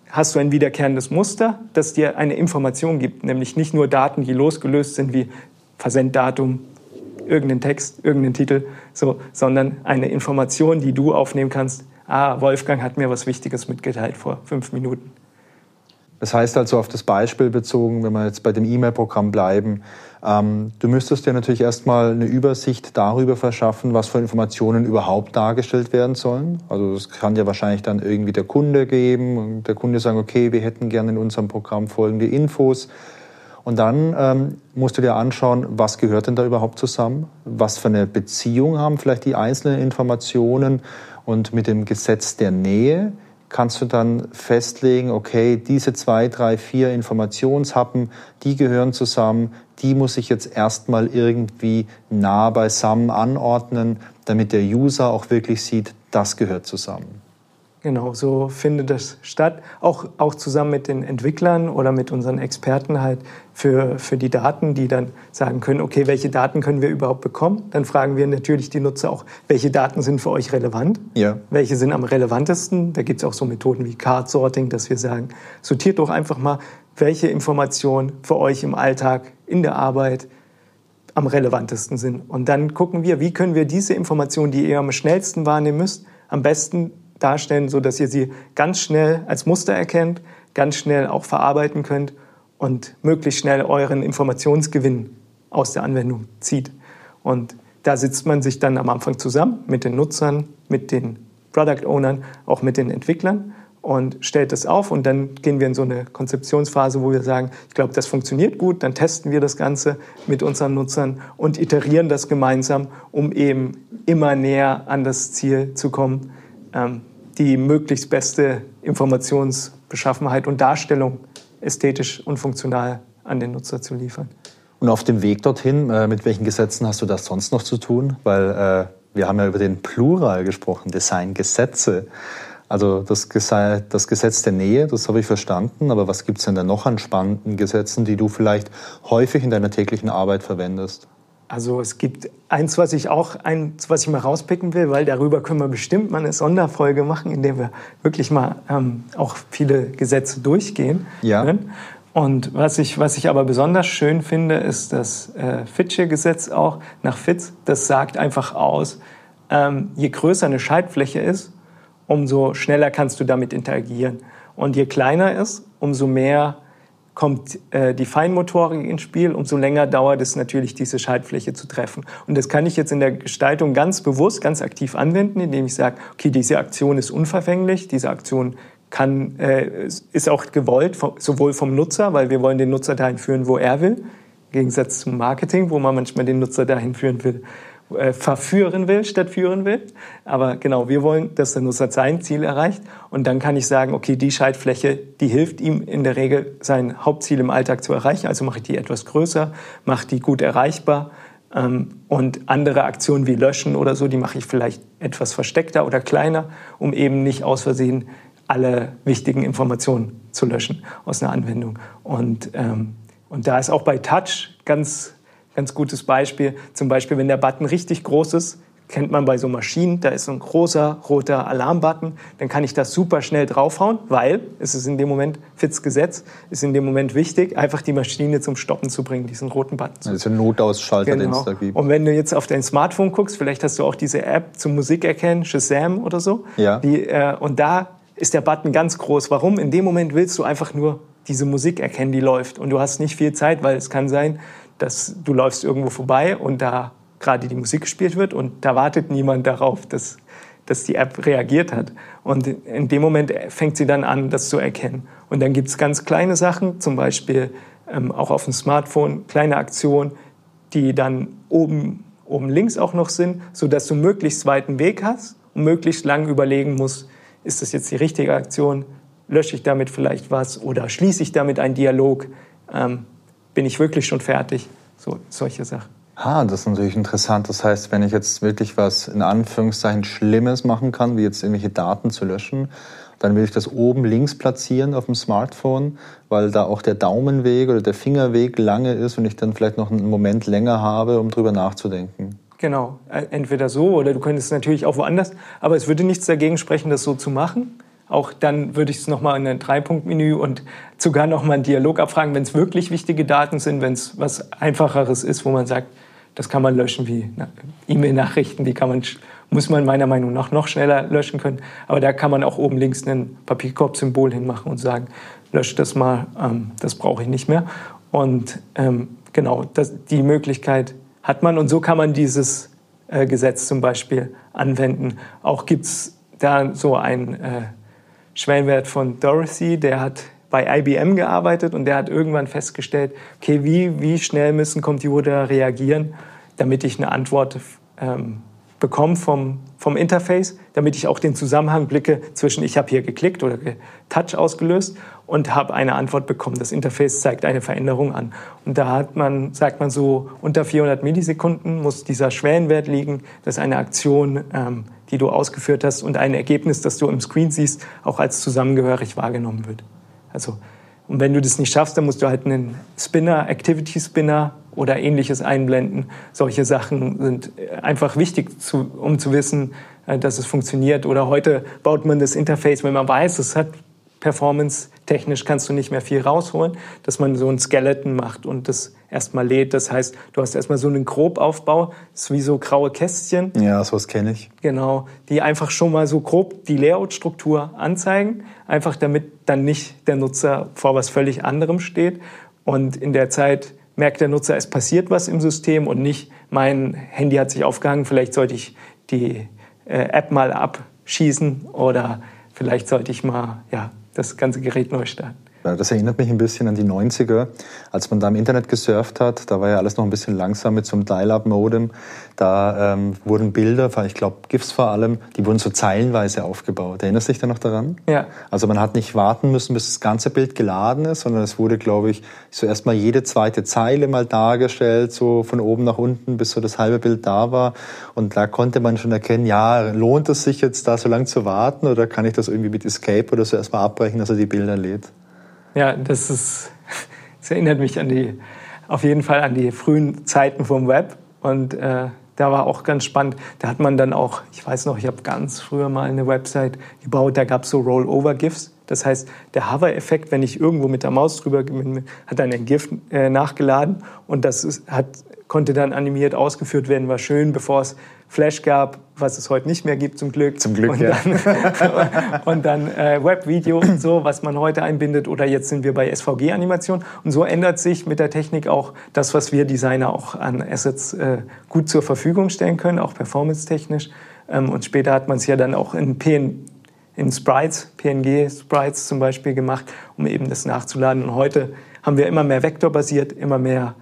hast du ein wiederkehrendes Muster, das dir eine Information gibt, nämlich nicht nur Daten, die losgelöst sind wie Versenddatum, irgendeinen Text, irgendeinen Titel, so, sondern eine Information, die du aufnehmen kannst. Ah, Wolfgang hat mir was Wichtiges mitgeteilt vor fünf Minuten. Das heißt also auf das Beispiel bezogen, wenn wir jetzt bei dem E-Mail-Programm bleiben, ähm, du müsstest dir natürlich erstmal eine Übersicht darüber verschaffen, was für Informationen überhaupt dargestellt werden sollen. Also das kann ja wahrscheinlich dann irgendwie der Kunde geben und der Kunde sagen, okay, wir hätten gerne in unserem Programm folgende Infos. Und dann ähm, musst du dir anschauen, was gehört denn da überhaupt zusammen? Was für eine Beziehung haben vielleicht die einzelnen Informationen? Und mit dem Gesetz der Nähe kannst du dann festlegen, okay, diese zwei, drei, vier Informationshappen, die gehören zusammen, die muss ich jetzt erstmal irgendwie nah beisammen anordnen, damit der User auch wirklich sieht, das gehört zusammen. Genau, so findet das statt. Auch, auch zusammen mit den Entwicklern oder mit unseren Experten halt für, für die Daten, die dann sagen können, okay, welche Daten können wir überhaupt bekommen? Dann fragen wir natürlich die Nutzer auch, welche Daten sind für euch relevant? Ja. Welche sind am relevantesten? Da gibt es auch so Methoden wie Card Sorting, dass wir sagen, sortiert doch einfach mal, welche Informationen für euch im Alltag, in der Arbeit am relevantesten sind. Und dann gucken wir, wie können wir diese Informationen, die ihr am schnellsten wahrnehmen müsst, am besten darstellen, so dass ihr sie ganz schnell als Muster erkennt, ganz schnell auch verarbeiten könnt und möglichst schnell euren Informationsgewinn aus der Anwendung zieht. Und da sitzt man sich dann am Anfang zusammen mit den Nutzern, mit den Product Ownern, auch mit den Entwicklern und stellt das auf und dann gehen wir in so eine Konzeptionsphase, wo wir sagen, ich glaube, das funktioniert gut, dann testen wir das Ganze mit unseren Nutzern und iterieren das gemeinsam, um eben immer näher an das Ziel zu kommen, ähm, die möglichst beste Informationsbeschaffenheit und Darstellung ästhetisch und funktional an den Nutzer zu liefern. Und auf dem Weg dorthin, äh, mit welchen Gesetzen hast du das sonst noch zu tun? Weil äh, wir haben ja über den Plural gesprochen, Designgesetze. Also das, das Gesetz der Nähe, das habe ich verstanden, aber was gibt es denn da noch an spannenden Gesetzen, die du vielleicht häufig in deiner täglichen Arbeit verwendest? Also es gibt eins, was ich auch, eins, was ich mal rauspicken will, weil darüber können wir bestimmt mal eine Sonderfolge machen, in der wir wirklich mal ähm, auch viele Gesetze durchgehen. Ja. Und was ich, was ich aber besonders schön finde, ist das äh, Fitsche-Gesetz auch nach Fitz. Das sagt einfach aus, ähm, je größer eine Schaltfläche ist, umso schneller kannst du damit interagieren. Und je kleiner ist, umso mehr kommt äh, die Feinmotorik ins Spiel, umso länger dauert es natürlich, diese Schaltfläche zu treffen. Und das kann ich jetzt in der Gestaltung ganz bewusst, ganz aktiv anwenden, indem ich sage, okay, diese Aktion ist unverfänglich, diese Aktion kann, äh, ist auch gewollt, sowohl vom Nutzer, weil wir wollen den Nutzer dahin führen, wo er will, im Gegensatz zum Marketing, wo man manchmal den Nutzer dahin führen will, äh, verführen will, statt führen will. Aber genau, wir wollen, dass der Nutzer sein Ziel erreicht. Und dann kann ich sagen, okay, die Schaltfläche, die hilft ihm in der Regel, sein Hauptziel im Alltag zu erreichen. Also mache ich die etwas größer, mache die gut erreichbar. Ähm, und andere Aktionen wie Löschen oder so, die mache ich vielleicht etwas versteckter oder kleiner, um eben nicht aus Versehen alle wichtigen Informationen zu löschen aus einer Anwendung. Und, ähm, und da ist auch bei Touch ganz Ganz gutes Beispiel, zum Beispiel, wenn der Button richtig groß ist, kennt man bei so Maschinen, da ist so ein großer roter Alarmbutton, dann kann ich das super schnell draufhauen, weil es ist in dem Moment, Fitz Gesetz, ist in dem Moment wichtig, einfach die Maschine zum Stoppen zu bringen, diesen roten Button. Zu. Also ein Notausschalter, genau. den es da gibt. Und wenn du jetzt auf dein Smartphone guckst, vielleicht hast du auch diese App zum Musikerkennen, Shazam oder so. Ja. Die, äh, und da ist der Button ganz groß. Warum? In dem Moment willst du einfach nur diese Musik erkennen, die läuft. Und du hast nicht viel Zeit, weil es kann sein, dass du läufst irgendwo vorbei und da gerade die Musik gespielt wird und da wartet niemand darauf, dass, dass die App reagiert hat. Und in dem Moment fängt sie dann an, das zu erkennen. Und dann gibt es ganz kleine Sachen, zum Beispiel ähm, auch auf dem Smartphone, kleine Aktionen, die dann oben, oben links auch noch sind, sodass du möglichst weiten Weg hast und möglichst lang überlegen musst, ist das jetzt die richtige Aktion, lösche ich damit vielleicht was oder schließe ich damit einen Dialog? Ähm, bin ich wirklich schon fertig? So, solche Sachen. Ah, das ist natürlich interessant. Das heißt, wenn ich jetzt wirklich was in Anführungszeichen Schlimmes machen kann, wie jetzt irgendwelche Daten zu löschen, dann will ich das oben links platzieren auf dem Smartphone, weil da auch der Daumenweg oder der Fingerweg lange ist und ich dann vielleicht noch einen Moment länger habe, um drüber nachzudenken. Genau, äh, entweder so oder du könntest natürlich auch woanders, aber es würde nichts dagegen sprechen, das so zu machen. Auch dann würde ich es nochmal in ein Drei-Punkt-Menü und sogar nochmal einen Dialog abfragen, wenn es wirklich wichtige Daten sind, wenn es was Einfacheres ist, wo man sagt, das kann man löschen wie E-Mail-Nachrichten, die kann man, muss man meiner Meinung nach noch schneller löschen können. Aber da kann man auch oben links ein Papierkorb-Symbol hinmachen und sagen, löscht das mal, ähm, das brauche ich nicht mehr. Und ähm, genau, das, die Möglichkeit hat man. Und so kann man dieses äh, Gesetz zum Beispiel anwenden. Auch gibt es da so einen äh, Schwellenwert von Dorothy, der hat bei IBM gearbeitet und der hat irgendwann festgestellt, okay, wie, wie schnell müssen Computer reagieren, damit ich eine Antwort ähm, bekomme vom, vom Interface, damit ich auch den Zusammenhang blicke zwischen ich habe hier geklickt oder Touch ausgelöst und habe eine Antwort bekommen. Das Interface zeigt eine Veränderung an. Und da hat man, sagt man so, unter 400 Millisekunden muss dieser Schwellenwert liegen, dass eine Aktion, ähm, die du ausgeführt hast und ein Ergebnis, das du im Screen siehst, auch als zusammengehörig wahrgenommen wird. Also, und wenn du das nicht schaffst, dann musst du halt einen Spinner, Activity Spinner oder ähnliches einblenden. Solche Sachen sind einfach wichtig, zu, um zu wissen, äh, dass es funktioniert. Oder heute baut man das Interface, wenn man weiß, es hat Performance technisch kannst du nicht mehr viel rausholen, dass man so ein Skeleton macht und das erstmal lädt. Das heißt, du hast erstmal so einen Grobaufbau, das ist wie so graue Kästchen. Ja, sowas kenne ich. Genau, die einfach schon mal so grob die Layout-Struktur anzeigen, einfach damit dann nicht der Nutzer vor was völlig anderem steht und in der Zeit merkt der Nutzer, es passiert was im System und nicht, mein Handy hat sich aufgehangen, vielleicht sollte ich die äh, App mal abschießen oder vielleicht sollte ich mal ja, das ganze Gerät neu starten. Das erinnert mich ein bisschen an die 90er, als man da im Internet gesurft hat. Da war ja alles noch ein bisschen langsam mit so einem Dial-Up-Modem. Da ähm, wurden Bilder, ich glaube GIFs vor allem, die wurden so zeilenweise aufgebaut. Erinnerst du dich da noch daran? Ja. Also man hat nicht warten müssen, bis das ganze Bild geladen ist, sondern es wurde, glaube ich, so erstmal jede zweite Zeile mal dargestellt, so von oben nach unten, bis so das halbe Bild da war. Und da konnte man schon erkennen, ja, lohnt es sich jetzt da so lange zu warten oder kann ich das irgendwie mit Escape oder so erstmal abbrechen, dass er die Bilder lädt? Ja, das ist, (laughs) das erinnert mich an die, auf jeden Fall an die frühen Zeiten vom Web und äh, da war auch ganz spannend. Da hat man dann auch, ich weiß noch, ich habe ganz früher mal eine Website gebaut, da gab es so Rollover-GIFs. Das heißt, der Hover-Effekt, wenn ich irgendwo mit der Maus drüber bin, hat dann ein GIF äh, nachgeladen und das ist, hat, konnte dann animiert ausgeführt werden, war schön, bevor es Flash gab, was es heute nicht mehr gibt zum Glück. Zum Glück, und ja. Dann, (laughs) und dann äh, Webvideo und so, was man heute einbindet. Oder jetzt sind wir bei SVG-Animation. Und so ändert sich mit der Technik auch das, was wir Designer auch an Assets äh, gut zur Verfügung stellen können, auch performance-technisch. Ähm, und später hat man es ja dann auch in PN in Sprites, PNG-Sprites zum Beispiel gemacht, um eben das nachzuladen. Und heute haben wir immer mehr vektorbasiert, immer mehr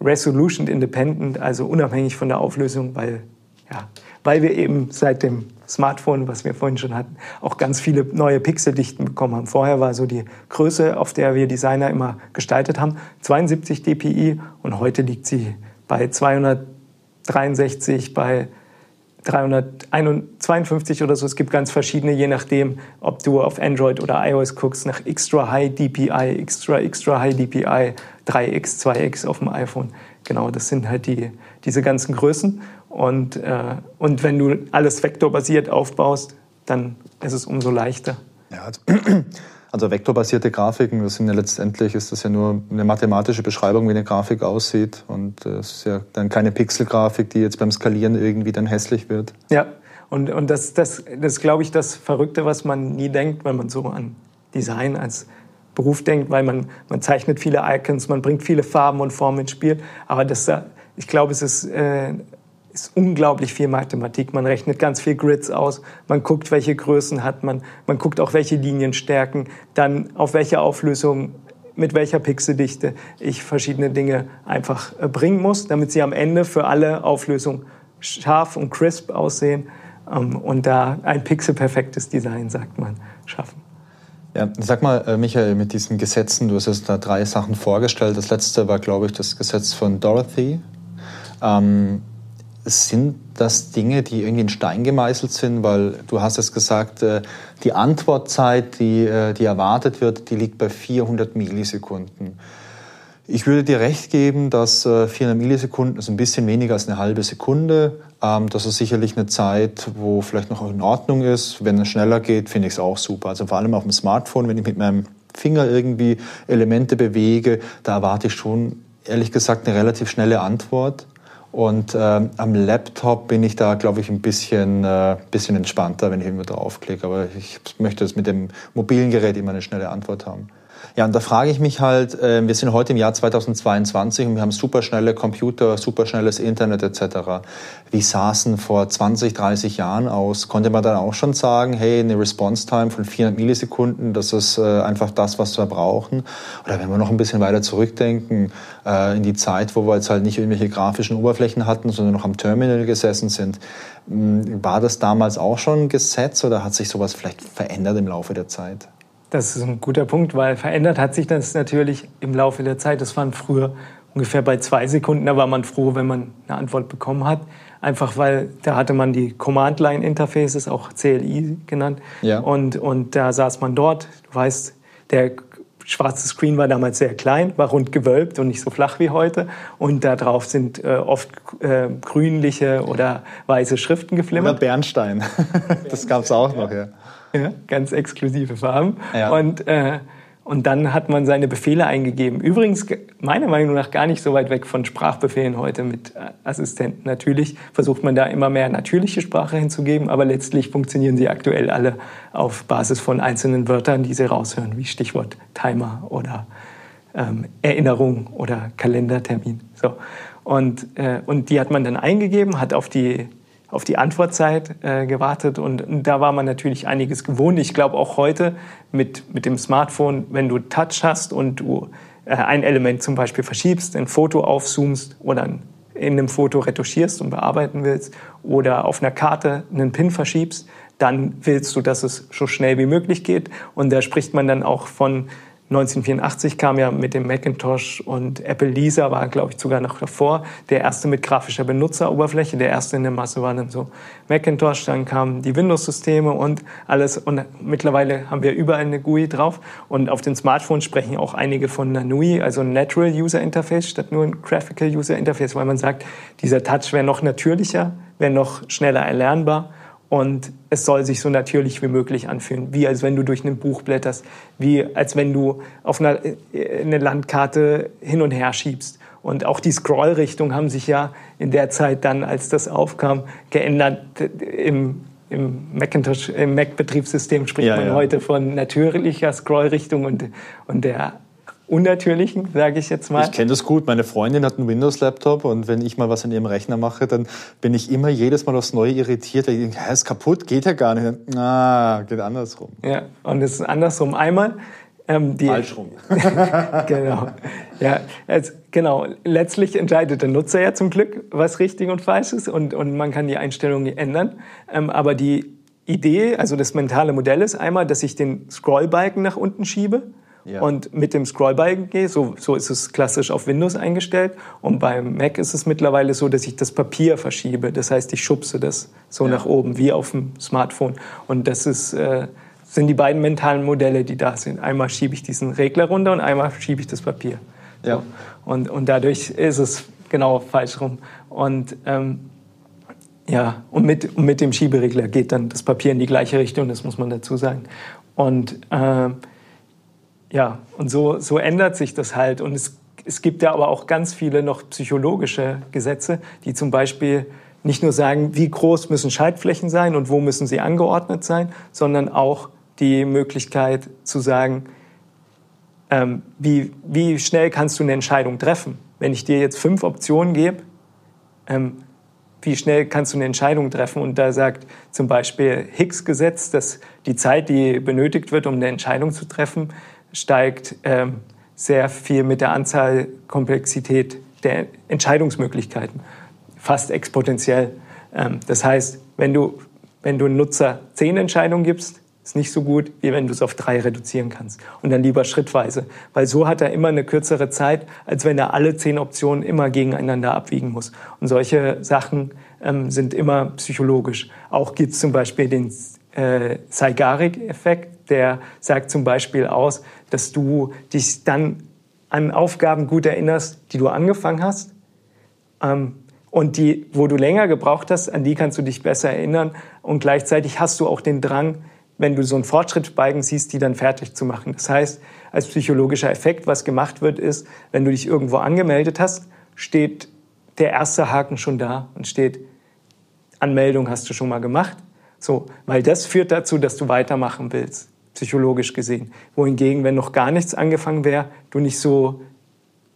Resolution Independent, also unabhängig von der Auflösung, weil ja, weil wir eben seit dem Smartphone, was wir vorhin schon hatten, auch ganz viele neue Pixeldichten bekommen haben. Vorher war so die Größe, auf der wir Designer immer gestaltet haben, 72 dpi und heute liegt sie bei 263, bei 352 oder so. Es gibt ganz verschiedene, je nachdem, ob du auf Android oder iOS guckst, nach extra high DPI, extra, extra high DPI, 3x, 2x auf dem iPhone. Genau, das sind halt die, diese ganzen Größen. Und, äh, und wenn du alles vektorbasiert aufbaust, dann ist es umso leichter. Ja, also, (clears throat) also vektorbasierte Grafiken, das sind ja letztendlich ist das ja nur eine mathematische Beschreibung, wie eine Grafik aussieht. Und es ist ja dann keine Pixelgrafik, die jetzt beim Skalieren irgendwie dann hässlich wird. Ja, und, und das, das, das ist, glaube ich, das Verrückte, was man nie denkt, wenn man so an Design als Beruf denkt, weil man, man zeichnet viele Icons, man bringt viele Farben und Formen ins Spiel. Aber das, ich glaube, es ist äh, ist unglaublich viel Mathematik. Man rechnet ganz viel Grids aus, man guckt, welche Größen hat man, man guckt auch, welche Linienstärken, dann auf welche Auflösung, mit welcher Pixeldichte ich verschiedene Dinge einfach äh, bringen muss, damit sie am Ende für alle Auflösungen scharf und crisp aussehen ähm, und da ein pixelperfektes Design, sagt man, schaffen. Ja, sag mal, äh, Michael, mit diesen Gesetzen, du hast jetzt da drei Sachen vorgestellt. Das letzte war, glaube ich, das Gesetz von Dorothy. Ähm, sind das Dinge, die irgendwie in Stein gemeißelt sind? Weil du hast es gesagt, äh, die Antwortzeit, die, äh, die erwartet wird, die liegt bei 400 Millisekunden. Ich würde dir recht geben, dass 400 äh, Millisekunden ist ein bisschen weniger als eine halbe Sekunde. Ähm, das ist sicherlich eine Zeit, wo vielleicht noch in Ordnung ist. Wenn es schneller geht, finde ich es auch super. Also vor allem auf dem Smartphone, wenn ich mit meinem Finger irgendwie Elemente bewege, da erwarte ich schon ehrlich gesagt eine relativ schnelle Antwort. Und äh, am Laptop bin ich da, glaube ich, ein bisschen, äh, bisschen entspannter, wenn ich irgendwo draufklicke. Aber ich möchte jetzt mit dem mobilen Gerät immer eine schnelle Antwort haben. Ja, und da frage ich mich halt, äh, wir sind heute im Jahr 2022 und wir haben superschnelle Computer, superschnelles Internet etc. Wie denn vor 20, 30 Jahren aus? Konnte man dann auch schon sagen, hey, eine Response-Time von 400 Millisekunden, das ist äh, einfach das, was wir brauchen? Oder wenn wir noch ein bisschen weiter zurückdenken, äh, in die Zeit, wo wir jetzt halt nicht irgendwelche grafischen Oberflächen hatten, sondern noch am Terminal gesessen sind, hm, war das damals auch schon ein Gesetz oder hat sich sowas vielleicht verändert im Laufe der Zeit? Das ist ein guter Punkt, weil verändert hat sich das natürlich im Laufe der Zeit. Das waren früher ungefähr bei zwei Sekunden, da war man froh, wenn man eine Antwort bekommen hat. Einfach weil da hatte man die Command-Line-Interfaces, auch CLI genannt. Ja. Und, und da saß man dort. Du weißt, der schwarze Screen war damals sehr klein, war rund gewölbt und nicht so flach wie heute. Und da drauf sind äh, oft äh, grünliche oder weiße Schriften geflimmert. Oder Bernstein. (laughs) das gab es auch noch, ja. Ja, ganz exklusive Farben. Ja. Und, äh, und dann hat man seine Befehle eingegeben. Übrigens, meiner Meinung nach gar nicht so weit weg von Sprachbefehlen heute mit äh, Assistenten. Natürlich versucht man da immer mehr natürliche Sprache hinzugeben, aber letztlich funktionieren sie aktuell alle auf Basis von einzelnen Wörtern, die sie raushören, wie Stichwort Timer oder ähm, Erinnerung oder Kalendertermin. So. Und, äh, und die hat man dann eingegeben, hat auf die auf die Antwortzeit äh, gewartet und, da war man natürlich einiges gewohnt. Ich glaube auch heute mit, mit dem Smartphone, wenn du Touch hast und du äh, ein Element zum Beispiel verschiebst, ein Foto aufzoomst oder in einem Foto retuschierst und bearbeiten willst oder auf einer Karte einen Pin verschiebst, dann willst du, dass es so schnell wie möglich geht. Und da spricht man dann auch von 1984 kam ja mit dem Macintosh und Apple Lisa war, glaube ich, sogar noch davor, der erste mit grafischer Benutzeroberfläche. Der erste in der Masse war dann so Macintosh, dann kamen die Windows-Systeme und alles. Und mittlerweile haben wir überall eine GUI drauf. Und auf den Smartphones sprechen auch einige von einer NUI, also Natural User Interface, statt nur ein Graphical User Interface, weil man sagt, dieser Touch wäre noch natürlicher, wäre noch schneller erlernbar und es soll sich so natürlich wie möglich anfühlen, wie als wenn du durch ein Buch blätterst, wie als wenn du auf einer eine Landkarte hin und her schiebst. Und auch die Scrollrichtung haben sich ja in der Zeit dann, als das aufkam, geändert. Im, im Macintosh, im Mac-Betriebssystem spricht ja, man ja. heute von natürlicher Scrollrichtung und, und der unnatürlichen, sage ich jetzt mal. Ich kenne das gut. Meine Freundin hat einen Windows-Laptop und wenn ich mal was an ihrem Rechner mache, dann bin ich immer jedes Mal aufs Neue irritiert. Ich denke, ist kaputt, geht ja gar nicht. Ah, geht andersrum. Ja, und es ist andersrum. Einmal ähm, die, Falsch rum. (laughs) genau. Ja, also, genau. Letztlich entscheidet der Nutzer ja zum Glück, was richtig und falsch ist und, und man kann die Einstellungen ändern. Ähm, aber die Idee, also das mentale Modell ist einmal, dass ich den Scrollbalken nach unten schiebe ja. und mit dem Scrollbalken gehe. So, so ist es klassisch auf Windows eingestellt. Und beim Mac ist es mittlerweile so, dass ich das Papier verschiebe. Das heißt, ich schubse das so ja. nach oben, wie auf dem Smartphone. Und das ist, äh, sind die beiden mentalen Modelle, die da sind. Einmal schiebe ich diesen Regler runter und einmal schiebe ich das Papier. Ja. So. Und, und dadurch ist es genau falsch rum. Und ähm, ja, und mit, und mit dem Schieberegler geht dann das Papier in die gleiche Richtung, das muss man dazu sagen. Und äh, ja, und so, so ändert sich das halt. Und es, es gibt ja aber auch ganz viele noch psychologische Gesetze, die zum Beispiel nicht nur sagen, wie groß müssen Schaltflächen sein und wo müssen sie angeordnet sein, sondern auch die Möglichkeit zu sagen, ähm, wie, wie schnell kannst du eine Entscheidung treffen. Wenn ich dir jetzt fünf Optionen gebe, ähm, wie schnell kannst du eine Entscheidung treffen? Und da sagt zum Beispiel Higgs-Gesetz, dass die Zeit, die benötigt wird, um eine Entscheidung zu treffen, steigt ähm, sehr viel mit der Anzahl Komplexität der Entscheidungsmöglichkeiten, fast exponentiell. Ähm, das heißt, wenn du, wenn du einem Nutzer zehn Entscheidungen gibst, ist nicht so gut, wie wenn du es auf drei reduzieren kannst. Und dann lieber schrittweise. Weil so hat er immer eine kürzere Zeit, als wenn er alle zehn Optionen immer gegeneinander abwiegen muss. Und solche Sachen ähm, sind immer psychologisch. Auch gibt es zum Beispiel den äh, Zeigarnik-Effekt, der sagt zum Beispiel aus, dass du dich dann an Aufgaben gut erinnerst, die du angefangen hast. Ähm, und die, wo du länger gebraucht hast, an die kannst du dich besser erinnern. Und gleichzeitig hast du auch den Drang, wenn du so einen Fortschrittsbalken siehst, die dann fertig zu machen. Das heißt, als psychologischer Effekt, was gemacht wird, ist, wenn du dich irgendwo angemeldet hast, steht der erste Haken schon da und steht, Anmeldung hast du schon mal gemacht. So, weil das führt dazu, dass du weitermachen willst, psychologisch gesehen. Wohingegen, wenn noch gar nichts angefangen wäre, du nicht so,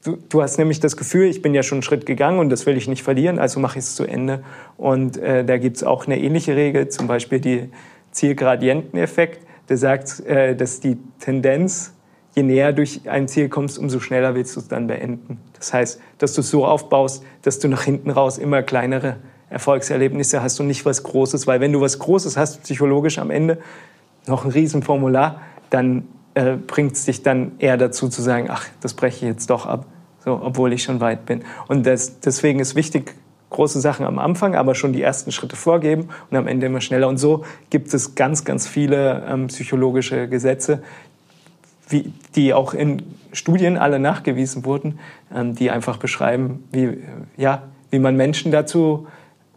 du, du hast nämlich das Gefühl, ich bin ja schon einen Schritt gegangen und das will ich nicht verlieren, also mache ich es zu Ende. Und äh, da gibt es auch eine ähnliche Regel, zum Beispiel die Zielgradienteneffekt, der sagt, äh, dass die Tendenz, je näher durch ein Ziel kommst, umso schneller willst du es dann beenden. Das heißt, dass du es so aufbaust, dass du nach hinten raus immer kleinere Erfolgserlebnisse hast und nicht was Großes, weil wenn du was Großes hast, psychologisch am Ende, noch ein Riesenformular, dann äh, bringt es dich dann eher dazu zu sagen, ach, das breche ich jetzt doch ab, so, obwohl ich schon weit bin. Und das, deswegen ist wichtig, große Sachen am Anfang, aber schon die ersten Schritte vorgeben und am Ende immer schneller. Und so gibt es ganz, ganz viele ähm, psychologische Gesetze, wie, die auch in Studien alle nachgewiesen wurden, ähm, die einfach beschreiben, wie, ja, wie man Menschen dazu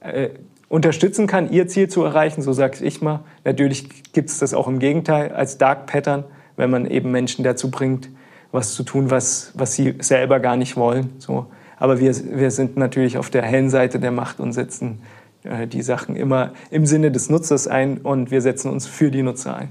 äh, unterstützen kann, ihr Ziel zu erreichen, so sage ich mal. Natürlich gibt es das auch im Gegenteil als Dark Pattern, wenn man eben Menschen dazu bringt, was zu tun, was, was sie selber gar nicht wollen. So. Aber wir, wir sind natürlich auf der hellen Seite der Macht und setzen äh, die Sachen immer im Sinne des Nutzers ein und wir setzen uns für die Nutzer ein.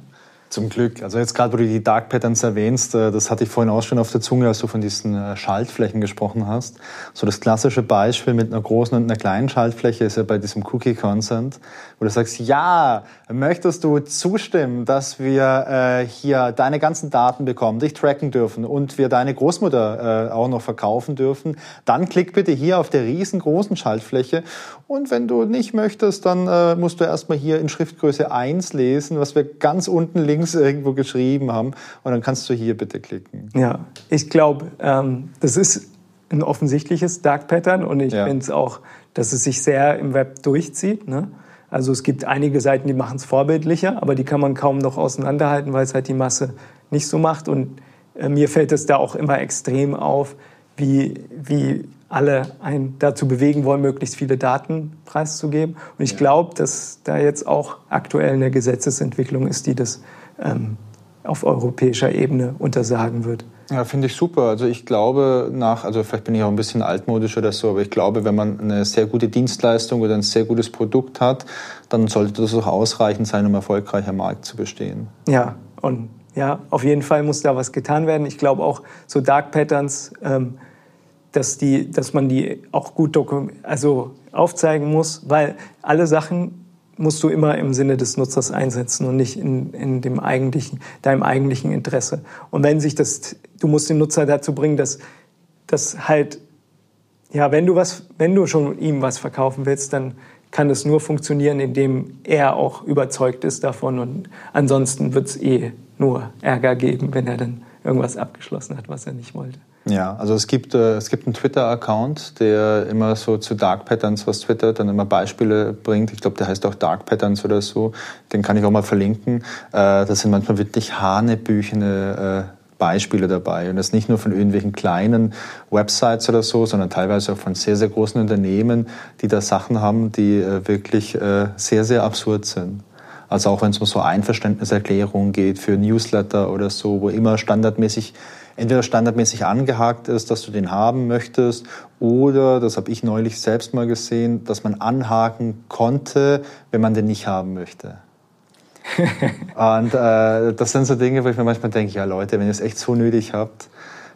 Zum Glück. Also jetzt gerade, wo du die Dark Patterns erwähnst, äh, das hatte ich vorhin auch schon auf der Zunge, als du von diesen äh, Schaltflächen gesprochen hast. So das klassische Beispiel mit einer großen und einer kleinen Schaltfläche ist ja bei diesem Cookie Consent, wo du sagst, ja, möchtest du zustimmen, dass wir äh, hier deine ganzen Daten bekommen, dich tracken dürfen und wir deine Großmutter äh, auch noch verkaufen dürfen, dann klick bitte hier auf der riesengroßen Schaltfläche und wenn du nicht möchtest, dann äh, musst du erstmal hier in Schriftgröße 1 lesen, was wir ganz unten links links irgendwo geschrieben haben. Und dann kannst du hier bitte klicken. Ja, ich glaube, ähm, das ist ein offensichtliches Dark Pattern und ich ja. finde es auch, dass es sich sehr im Web durchzieht. Ne? Also es gibt einige Seiten, die machen es vorbildlicher, aber die kann man kaum noch auseinanderhalten, weil es halt die Masse nicht so macht. Und äh, mir fällt es da auch immer extrem auf, wie, wie alle einen dazu bewegen wollen, möglichst viele Daten preiszugeben. Und ich glaube, dass da jetzt auch aktuell eine Gesetzesentwicklung ist, die das ähm, auf europäischer Ebene untersagen wird. Ja, finde ich super. Also ich glaube nach, also vielleicht bin ich auch ein bisschen altmodisch oder so, aber ich glaube, wenn man eine sehr gute Dienstleistung oder ein sehr gutes Produkt hat, dann sollte das auch ausreichend sein, um erfolgreich am Markt zu bestehen. Ja, und ja, auf jeden Fall muss da was getan werden. Ich glaube auch so Dark Patterns, ähm, dass, die, dass man die auch gut also aufzeigen muss, weil alle Sachen musst du immer im Sinne des Nutzers einsetzen und nicht in, in dem eigentlichen, deinem eigentlichen Interesse. Und wenn sich das, du musst den Nutzer dazu bringen, dass, dass halt, ja, wenn du was, wenn du schon ihm was verkaufen willst, dann kann es nur funktionieren, indem er auch überzeugt ist davon und ansonsten wird es eh nur Ärger geben, wenn er dann irgendwas abgeschlossen hat, was er nicht wollte. Ja, also es gibt, äh, es gibt einen Twitter-Account, der immer so zu Dark Patterns, was twittert, dann immer Beispiele bringt. Ich glaube, der heißt auch Dark Patterns oder so. Den kann ich auch mal verlinken. Äh, da sind manchmal wirklich hanebüchene äh, Beispiele dabei. Und das nicht nur von irgendwelchen kleinen Websites oder so, sondern teilweise auch von sehr, sehr großen Unternehmen, die da Sachen haben, die wirklich sehr, sehr absurd sind. Also auch wenn es um so Einverständniserklärungen geht für Newsletter oder so, wo immer standardmäßig entweder standardmäßig angehakt ist, dass du den haben möchtest, oder, das habe ich neulich selbst mal gesehen, dass man anhaken konnte, wenn man den nicht haben möchte. (laughs) und äh, das sind so Dinge, wo ich mir manchmal denke, ja Leute, wenn ihr es echt so nötig habt,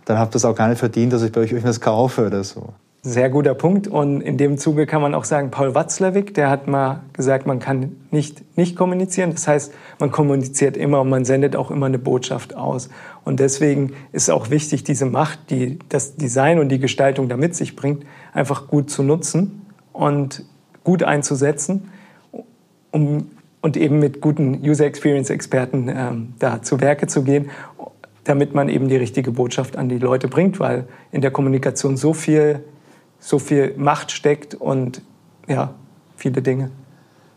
dann habt ihr es auch gar nicht verdient, dass ich bei euch irgendwas kaufe oder so. Sehr guter Punkt. Und in dem Zuge kann man auch sagen, Paul Watzlawick, der hat mal gesagt, man kann nicht nicht kommunizieren. Das heißt, man kommuniziert immer und man sendet auch immer eine Botschaft aus. Und deswegen ist auch wichtig, diese Macht, die das Design und die Gestaltung da mit sich bringt, einfach gut zu nutzen und gut einzusetzen, um und eben mit guten User Experience Experten ähm, da zu Werke zu gehen, damit man eben die richtige Botschaft an die Leute bringt, weil in der Kommunikation so viel, so viel Macht steckt und ja, viele Dinge.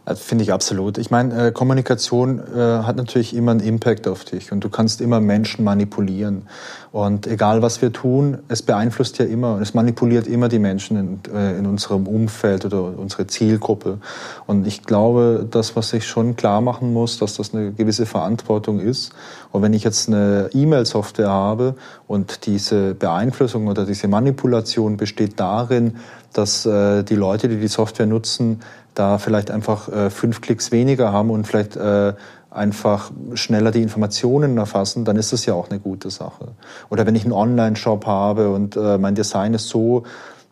Also Finde ich absolut. Ich meine, äh, Kommunikation äh, hat natürlich immer einen Impact auf dich und du kannst immer Menschen manipulieren. Und egal was wir tun, es beeinflusst ja immer und es manipuliert immer die Menschen in, äh, in unserem Umfeld oder unsere Zielgruppe. Und ich glaube, das, was ich schon klar machen muss, dass das eine gewisse Verantwortung ist. Und wenn ich jetzt eine E-Mail-Software habe und diese Beeinflussung oder diese Manipulation besteht darin, dass äh, die Leute, die die Software nutzen, da vielleicht einfach äh, fünf Klicks weniger haben und vielleicht äh, einfach schneller die Informationen erfassen, dann ist das ja auch eine gute Sache. Oder wenn ich einen Online-Shop habe und äh, mein Design ist so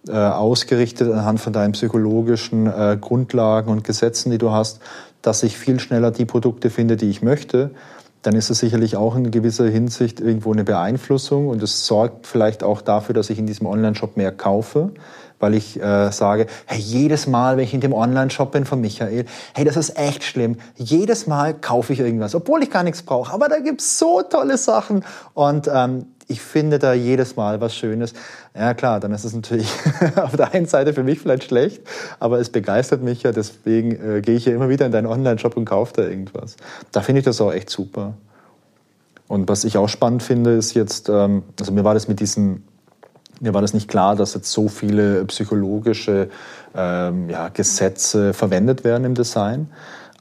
äh, ausgerichtet anhand von deinen psychologischen äh, Grundlagen und Gesetzen, die du hast, dass ich viel schneller die Produkte finde, die ich möchte, dann ist es sicherlich auch in gewisser Hinsicht irgendwo eine Beeinflussung und es sorgt vielleicht auch dafür, dass ich in diesem Online-Shop mehr kaufe weil ich äh, sage, hey, jedes Mal, wenn ich in dem Online-Shop bin von Michael, hey, das ist echt schlimm. Jedes Mal kaufe ich irgendwas, obwohl ich gar nichts brauche. Aber da gibt's so tolle Sachen. Und ähm, ich finde da jedes Mal was Schönes. Ja klar, dann ist es natürlich (laughs) auf der einen Seite für mich vielleicht schlecht, aber es begeistert mich ja, deswegen äh, gehe ich ja immer wieder in deinen Online-Shop und kaufe da irgendwas. Da finde ich das auch echt super. Und was ich auch spannend finde, ist jetzt, ähm, also mir war das mit diesen mir war das nicht klar, dass jetzt so viele psychologische ähm, ja, Gesetze verwendet werden im Design.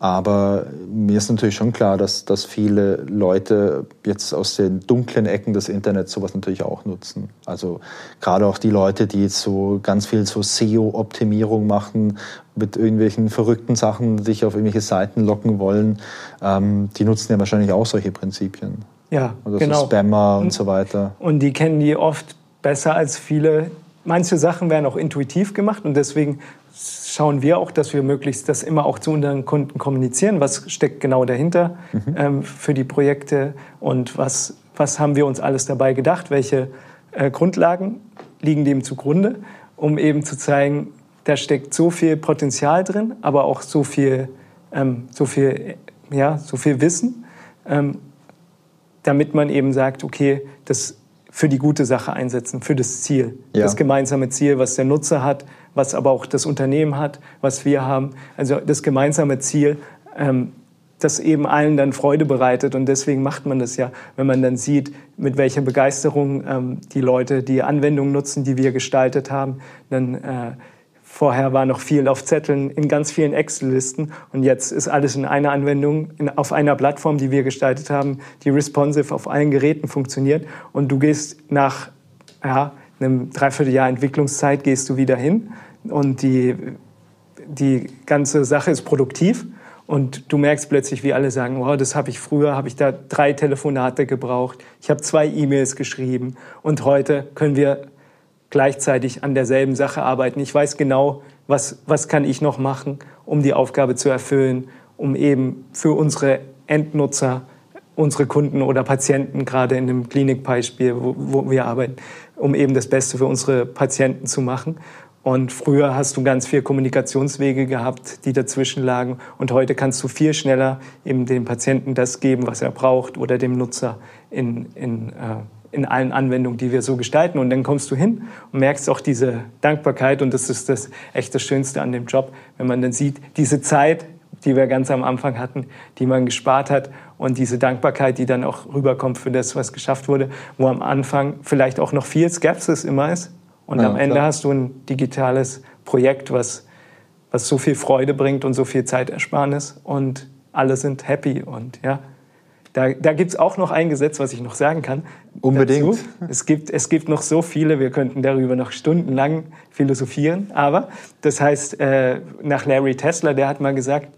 Aber mir ist natürlich schon klar, dass, dass viele Leute jetzt aus den dunklen Ecken des Internets sowas natürlich auch nutzen. Also gerade auch die Leute, die jetzt so ganz viel so SEO-Optimierung machen, mit irgendwelchen verrückten Sachen sich auf irgendwelche Seiten locken wollen, ähm, die nutzen ja wahrscheinlich auch solche Prinzipien. Ja, also genau. So Spammer und, und so weiter. Und die kennen die oft besser als viele. Manche Sachen werden auch intuitiv gemacht und deswegen schauen wir auch, dass wir möglichst das immer auch zu unseren Kunden kommunizieren. Was steckt genau dahinter mhm. ähm, für die Projekte und was, was haben wir uns alles dabei gedacht? Welche äh, Grundlagen liegen dem zugrunde, um eben zu zeigen, da steckt so viel Potenzial drin, aber auch so viel, ähm, so viel, ja, so viel Wissen, ähm, damit man eben sagt, okay, das für die gute Sache einsetzen, für das Ziel, ja. das gemeinsame Ziel, was der Nutzer hat, was aber auch das Unternehmen hat, was wir haben. Also das gemeinsame Ziel, ähm, das eben allen dann Freude bereitet. Und deswegen macht man das ja, wenn man dann sieht, mit welcher Begeisterung ähm, die Leute die Anwendung nutzen, die wir gestaltet haben, dann äh, Vorher war noch viel auf Zetteln in ganz vielen Excel-Listen und jetzt ist alles in einer Anwendung, in, auf einer Plattform, die wir gestaltet haben, die responsive auf allen Geräten funktioniert. Und du gehst nach ja, einem Dreivierteljahr Entwicklungszeit gehst du wieder hin und die, die ganze Sache ist produktiv. Und du merkst plötzlich, wie alle sagen, oh, das habe ich früher, habe ich da drei Telefonate gebraucht, ich habe zwei E-Mails geschrieben. Und heute können wir gleichzeitig an derselben Sache arbeiten. Ich weiß genau, was, was kann ich noch machen, um die Aufgabe zu erfüllen, um eben für unsere Endnutzer, unsere Kunden oder Patienten, gerade in dem Klinikbeispiel, wo, wo wir arbeiten, um eben das Beste für unsere Patienten zu machen. Und früher hast du ganz viel Kommunikationswege gehabt, die dazwischen lagen. Und heute kannst du viel schneller eben dem Patienten das geben, was er braucht oder dem Nutzer in, in äh, in allen Anwendungen, die wir so gestalten. Und dann kommst du hin und merkst auch diese Dankbarkeit. Und das ist das echt das Schönste an dem Job, wenn man dann sieht, diese Zeit, die wir ganz am Anfang hatten, die man gespart hat und diese Dankbarkeit, die dann auch rüberkommt für das, was geschafft wurde, wo am Anfang vielleicht auch noch viel Skepsis immer ist. Und ja, am Ende klar. hast du ein digitales Projekt, was, was so viel Freude bringt und so viel Zeitersparnis und alle sind happy und ja, da, da gibt es auch noch ein Gesetz, was ich noch sagen kann. Unbedingt. Es gibt, es gibt noch so viele, wir könnten darüber noch stundenlang philosophieren. Aber das heißt, äh, nach Larry Tesla, der hat mal gesagt,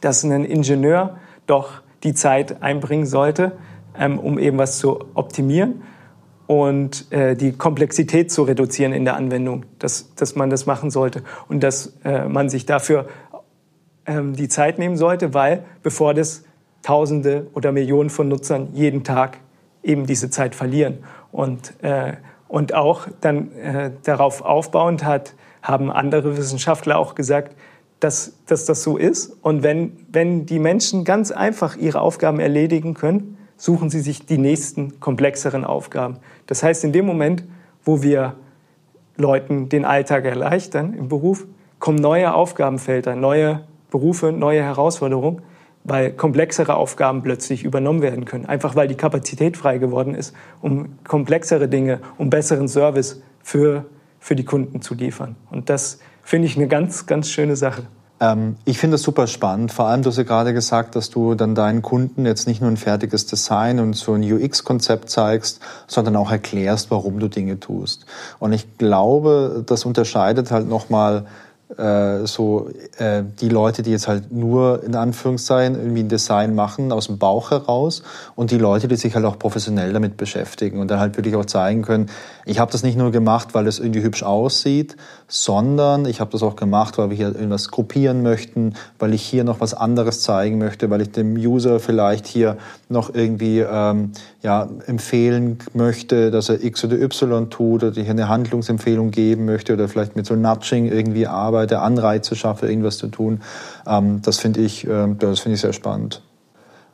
dass ein Ingenieur doch die Zeit einbringen sollte, ähm, um eben was zu optimieren und äh, die Komplexität zu reduzieren in der Anwendung, dass, dass man das machen sollte und dass äh, man sich dafür ähm, die Zeit nehmen sollte, weil bevor das Tausende oder Millionen von Nutzern jeden Tag eben diese Zeit verlieren. Und, äh, und auch dann äh, darauf aufbauend hat, haben andere Wissenschaftler auch gesagt, dass, dass das so ist. Und wenn, wenn die Menschen ganz einfach ihre Aufgaben erledigen können, suchen sie sich die nächsten komplexeren Aufgaben. Das heißt, in dem Moment, wo wir Leuten den Alltag erleichtern im Beruf, kommen neue Aufgabenfelder, neue Berufe, neue Herausforderungen, weil komplexere Aufgaben plötzlich übernommen werden können. Einfach weil die Kapazität frei geworden ist, um komplexere Dinge, um besseren Service für, für die Kunden zu liefern. Und das finde ich eine ganz, ganz schöne Sache. Ähm, ich finde das super spannend. Vor allem, du hast ja gerade gesagt, dass du dann deinen Kunden jetzt nicht nur ein fertiges Design und so ein UX-Konzept zeigst, sondern auch erklärst, warum du Dinge tust. Und ich glaube, das unterscheidet halt nochmal äh, so äh, die Leute, die jetzt halt nur in Anführungszeichen irgendwie ein Design machen aus dem Bauch heraus und die Leute, die sich halt auch professionell damit beschäftigen und dann halt wirklich auch zeigen können, ich habe das nicht nur gemacht, weil es irgendwie hübsch aussieht, sondern ich habe das auch gemacht, weil wir hier irgendwas gruppieren möchten, weil ich hier noch was anderes zeigen möchte, weil ich dem User vielleicht hier noch irgendwie ähm, ja, empfehlen möchte, dass er X oder Y tut oder ich eine Handlungsempfehlung geben möchte oder vielleicht mit so Nudging irgendwie arbeite, Anreize schaffe, irgendwas zu tun. Ähm, das finde ich, äh, das finde ich sehr spannend.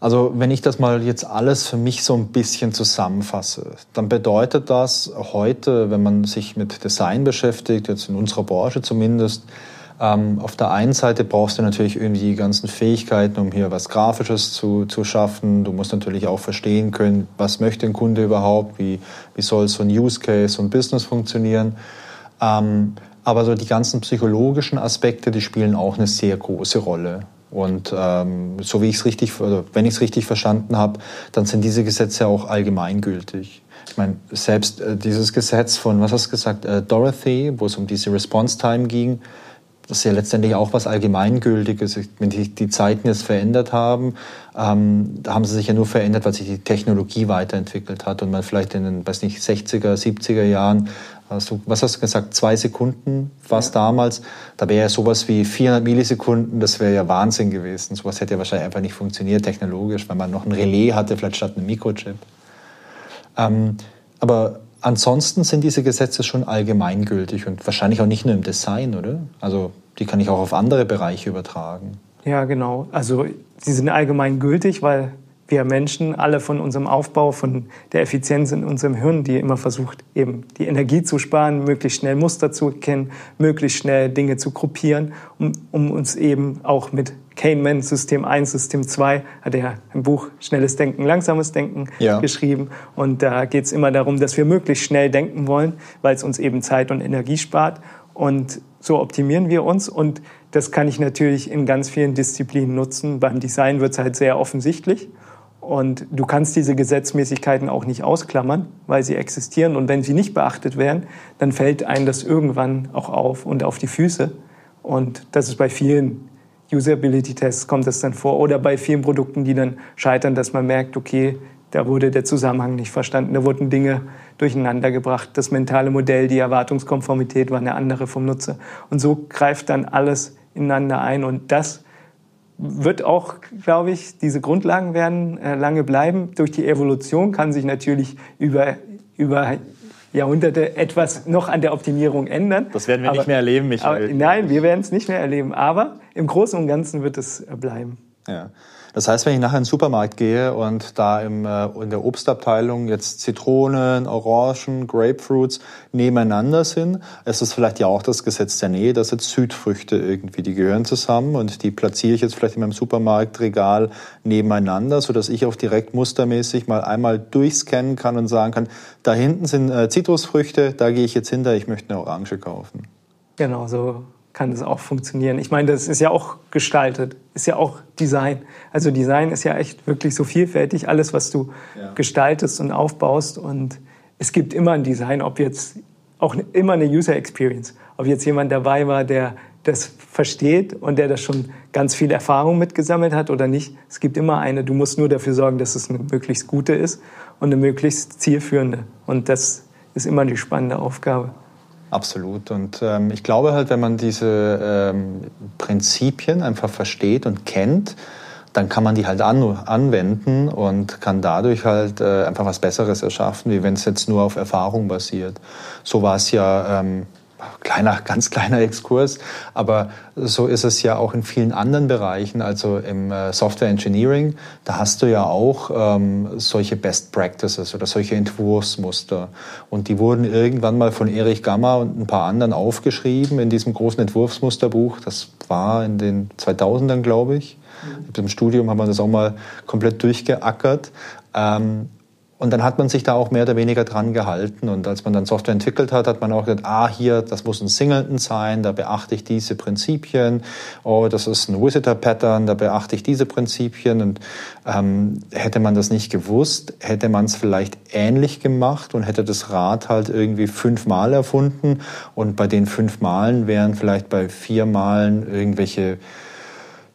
Also wenn ich das mal jetzt alles für mich so ein bisschen zusammenfasse, dann bedeutet das heute, wenn man sich mit Design beschäftigt, jetzt in unserer Branche zumindest, ähm, auf der einen Seite brauchst du natürlich irgendwie die ganzen Fähigkeiten, um hier was Grafisches zu, zu schaffen. Du musst natürlich auch verstehen können, was möchte ein Kunde überhaupt, wie, wie soll so ein Use Case und Business funktionieren. Ähm, aber so die ganzen psychologischen Aspekte, die spielen auch eine sehr große Rolle. Und ähm, so wie ich es richtig, oder wenn ich es richtig verstanden habe, dann sind diese Gesetze auch allgemeingültig. Ich meine, selbst äh, dieses Gesetz von, was hast du gesagt, äh, Dorothy, wo es um diese Response Time ging, das ist ja letztendlich auch was Allgemeingültiges. Wenn sich die Zeiten jetzt verändert haben, ähm, da haben sie sich ja nur verändert, weil sich die Technologie weiterentwickelt hat und man vielleicht in den, weiß nicht, 60er, 70er Jahren, also, was hast du gesagt, zwei Sekunden war es ja. damals, da wäre ja sowas wie 400 Millisekunden, das wäre ja Wahnsinn gewesen. Sowas hätte ja wahrscheinlich einfach nicht funktioniert technologisch, weil man noch ein Relais hatte, vielleicht statt einem Mikrochip. Ähm, aber ansonsten sind diese Gesetze schon allgemeingültig und wahrscheinlich auch nicht nur im Design, oder? Also die kann ich auch auf andere Bereiche übertragen. Ja, genau. Also sie sind allgemeingültig, weil wir Menschen alle von unserem Aufbau, von der Effizienz in unserem Hirn, die immer versucht, eben die Energie zu sparen, möglichst schnell Muster zu erkennen, möglichst schnell Dinge zu gruppieren, um, um uns eben auch mit Kahneman System 1, System 2 hat er ein Buch Schnelles Denken, Langsames Denken ja. geschrieben. Und da geht es immer darum, dass wir möglichst schnell denken wollen, weil es uns eben Zeit und Energie spart. Und so optimieren wir uns. Und das kann ich natürlich in ganz vielen Disziplinen nutzen. Beim Design wird es halt sehr offensichtlich. Und du kannst diese Gesetzmäßigkeiten auch nicht ausklammern, weil sie existieren. Und wenn sie nicht beachtet werden, dann fällt einem das irgendwann auch auf und auf die Füße. Und das ist bei vielen Usability-Tests kommt das dann vor oder bei vielen Produkten, die dann scheitern, dass man merkt, okay, da wurde der Zusammenhang nicht verstanden, da wurden Dinge durcheinander gebracht, das mentale Modell, die Erwartungskonformität war eine andere vom Nutzer. Und so greift dann alles ineinander ein und das wird auch, glaube ich, diese Grundlagen werden äh, lange bleiben. Durch die Evolution kann sich natürlich über, über Jahrhunderte etwas noch an der Optimierung ändern. Das werden wir aber, nicht mehr erleben, Michael. Aber, nein, wir werden es nicht mehr erleben. Aber im Großen und Ganzen wird es bleiben. Ja. Das heißt, wenn ich nachher in den Supermarkt gehe und da im, äh, in der Obstabteilung jetzt Zitronen, Orangen, Grapefruits nebeneinander sind, ist das vielleicht ja auch das Gesetz der Nähe, dass jetzt Südfrüchte irgendwie, die gehören zusammen und die platziere ich jetzt vielleicht in meinem Supermarktregal nebeneinander, sodass ich auch direkt mustermäßig mal einmal durchscannen kann und sagen kann, da hinten sind äh, Zitrusfrüchte, da gehe ich jetzt hinter, ich möchte eine Orange kaufen. Genau, so kann das auch funktionieren. Ich meine, das ist ja auch gestaltet, ist ja auch Design. Also Design ist ja echt wirklich so vielfältig, alles, was du ja. gestaltest und aufbaust. Und es gibt immer ein Design, ob jetzt auch immer eine User Experience, ob jetzt jemand dabei war, der das versteht und der das schon ganz viel Erfahrung mitgesammelt hat oder nicht. Es gibt immer eine. Du musst nur dafür sorgen, dass es eine möglichst gute ist und eine möglichst zielführende. Und das ist immer die spannende Aufgabe. Absolut. Und ähm, ich glaube halt, wenn man diese ähm, Prinzipien einfach versteht und kennt, dann kann man die halt an, anwenden und kann dadurch halt äh, einfach was Besseres erschaffen, wie wenn es jetzt nur auf Erfahrung basiert. So war es ja ähm, kleiner, ganz kleiner Exkurs, aber so ist es ja auch in vielen anderen Bereichen, also im äh, Software Engineering, da hast du ja auch ähm, solche Best Practices oder solche Entwurfsmuster. Und die wurden irgendwann mal von Erich Gamma und ein paar anderen aufgeschrieben in diesem großen Entwurfsmusterbuch. Das war in den 2000ern, glaube ich. Mhm. Im Studium haben wir das auch mal komplett durchgeackert. Ähm, und dann hat man sich da auch mehr oder weniger dran gehalten. Und als man dann Software entwickelt hat, hat man auch gesagt, ah, hier, das muss ein Singleton sein, da beachte ich diese Prinzipien. Oh, das ist ein Visitor-Pattern, da beachte ich diese Prinzipien. Und ähm, hätte man das nicht gewusst, hätte man es vielleicht ähnlich gemacht und hätte das Rad halt irgendwie fünfmal erfunden. Und bei den fünf Malen wären vielleicht bei vier Malen irgendwelche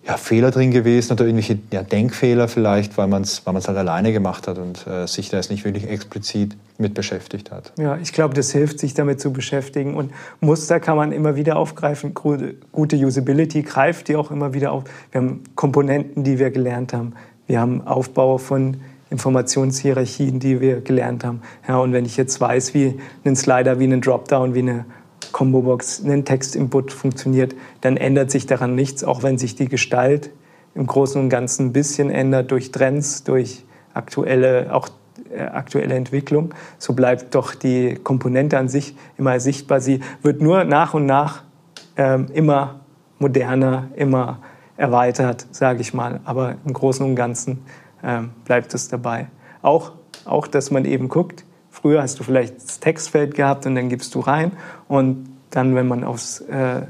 ja, Fehler drin gewesen oder irgendwelche ja, Denkfehler vielleicht, weil man es weil halt alleine gemacht hat und äh, sich da jetzt nicht wirklich explizit mit beschäftigt hat. Ja, ich glaube, das hilft, sich damit zu beschäftigen. Und Muster kann man immer wieder aufgreifen. Gute Usability greift die auch immer wieder auf. Wir haben Komponenten, die wir gelernt haben. Wir haben Aufbau von Informationshierarchien, die wir gelernt haben. Ja, und wenn ich jetzt weiß, wie ein Slider, wie ein Dropdown, wie eine Combo-Box einen Textinput funktioniert, dann ändert sich daran nichts, auch wenn sich die Gestalt im Großen und Ganzen ein bisschen ändert durch Trends, durch aktuelle, auch äh, aktuelle Entwicklung. So bleibt doch die Komponente an sich immer sichtbar. Sie wird nur nach und nach ähm, immer moderner, immer erweitert, sage ich mal. Aber im Großen und Ganzen ähm, bleibt es dabei. Auch, auch, dass man eben guckt, Früher hast du vielleicht das Textfeld gehabt und dann gibst du rein und dann, wenn man aufs äh,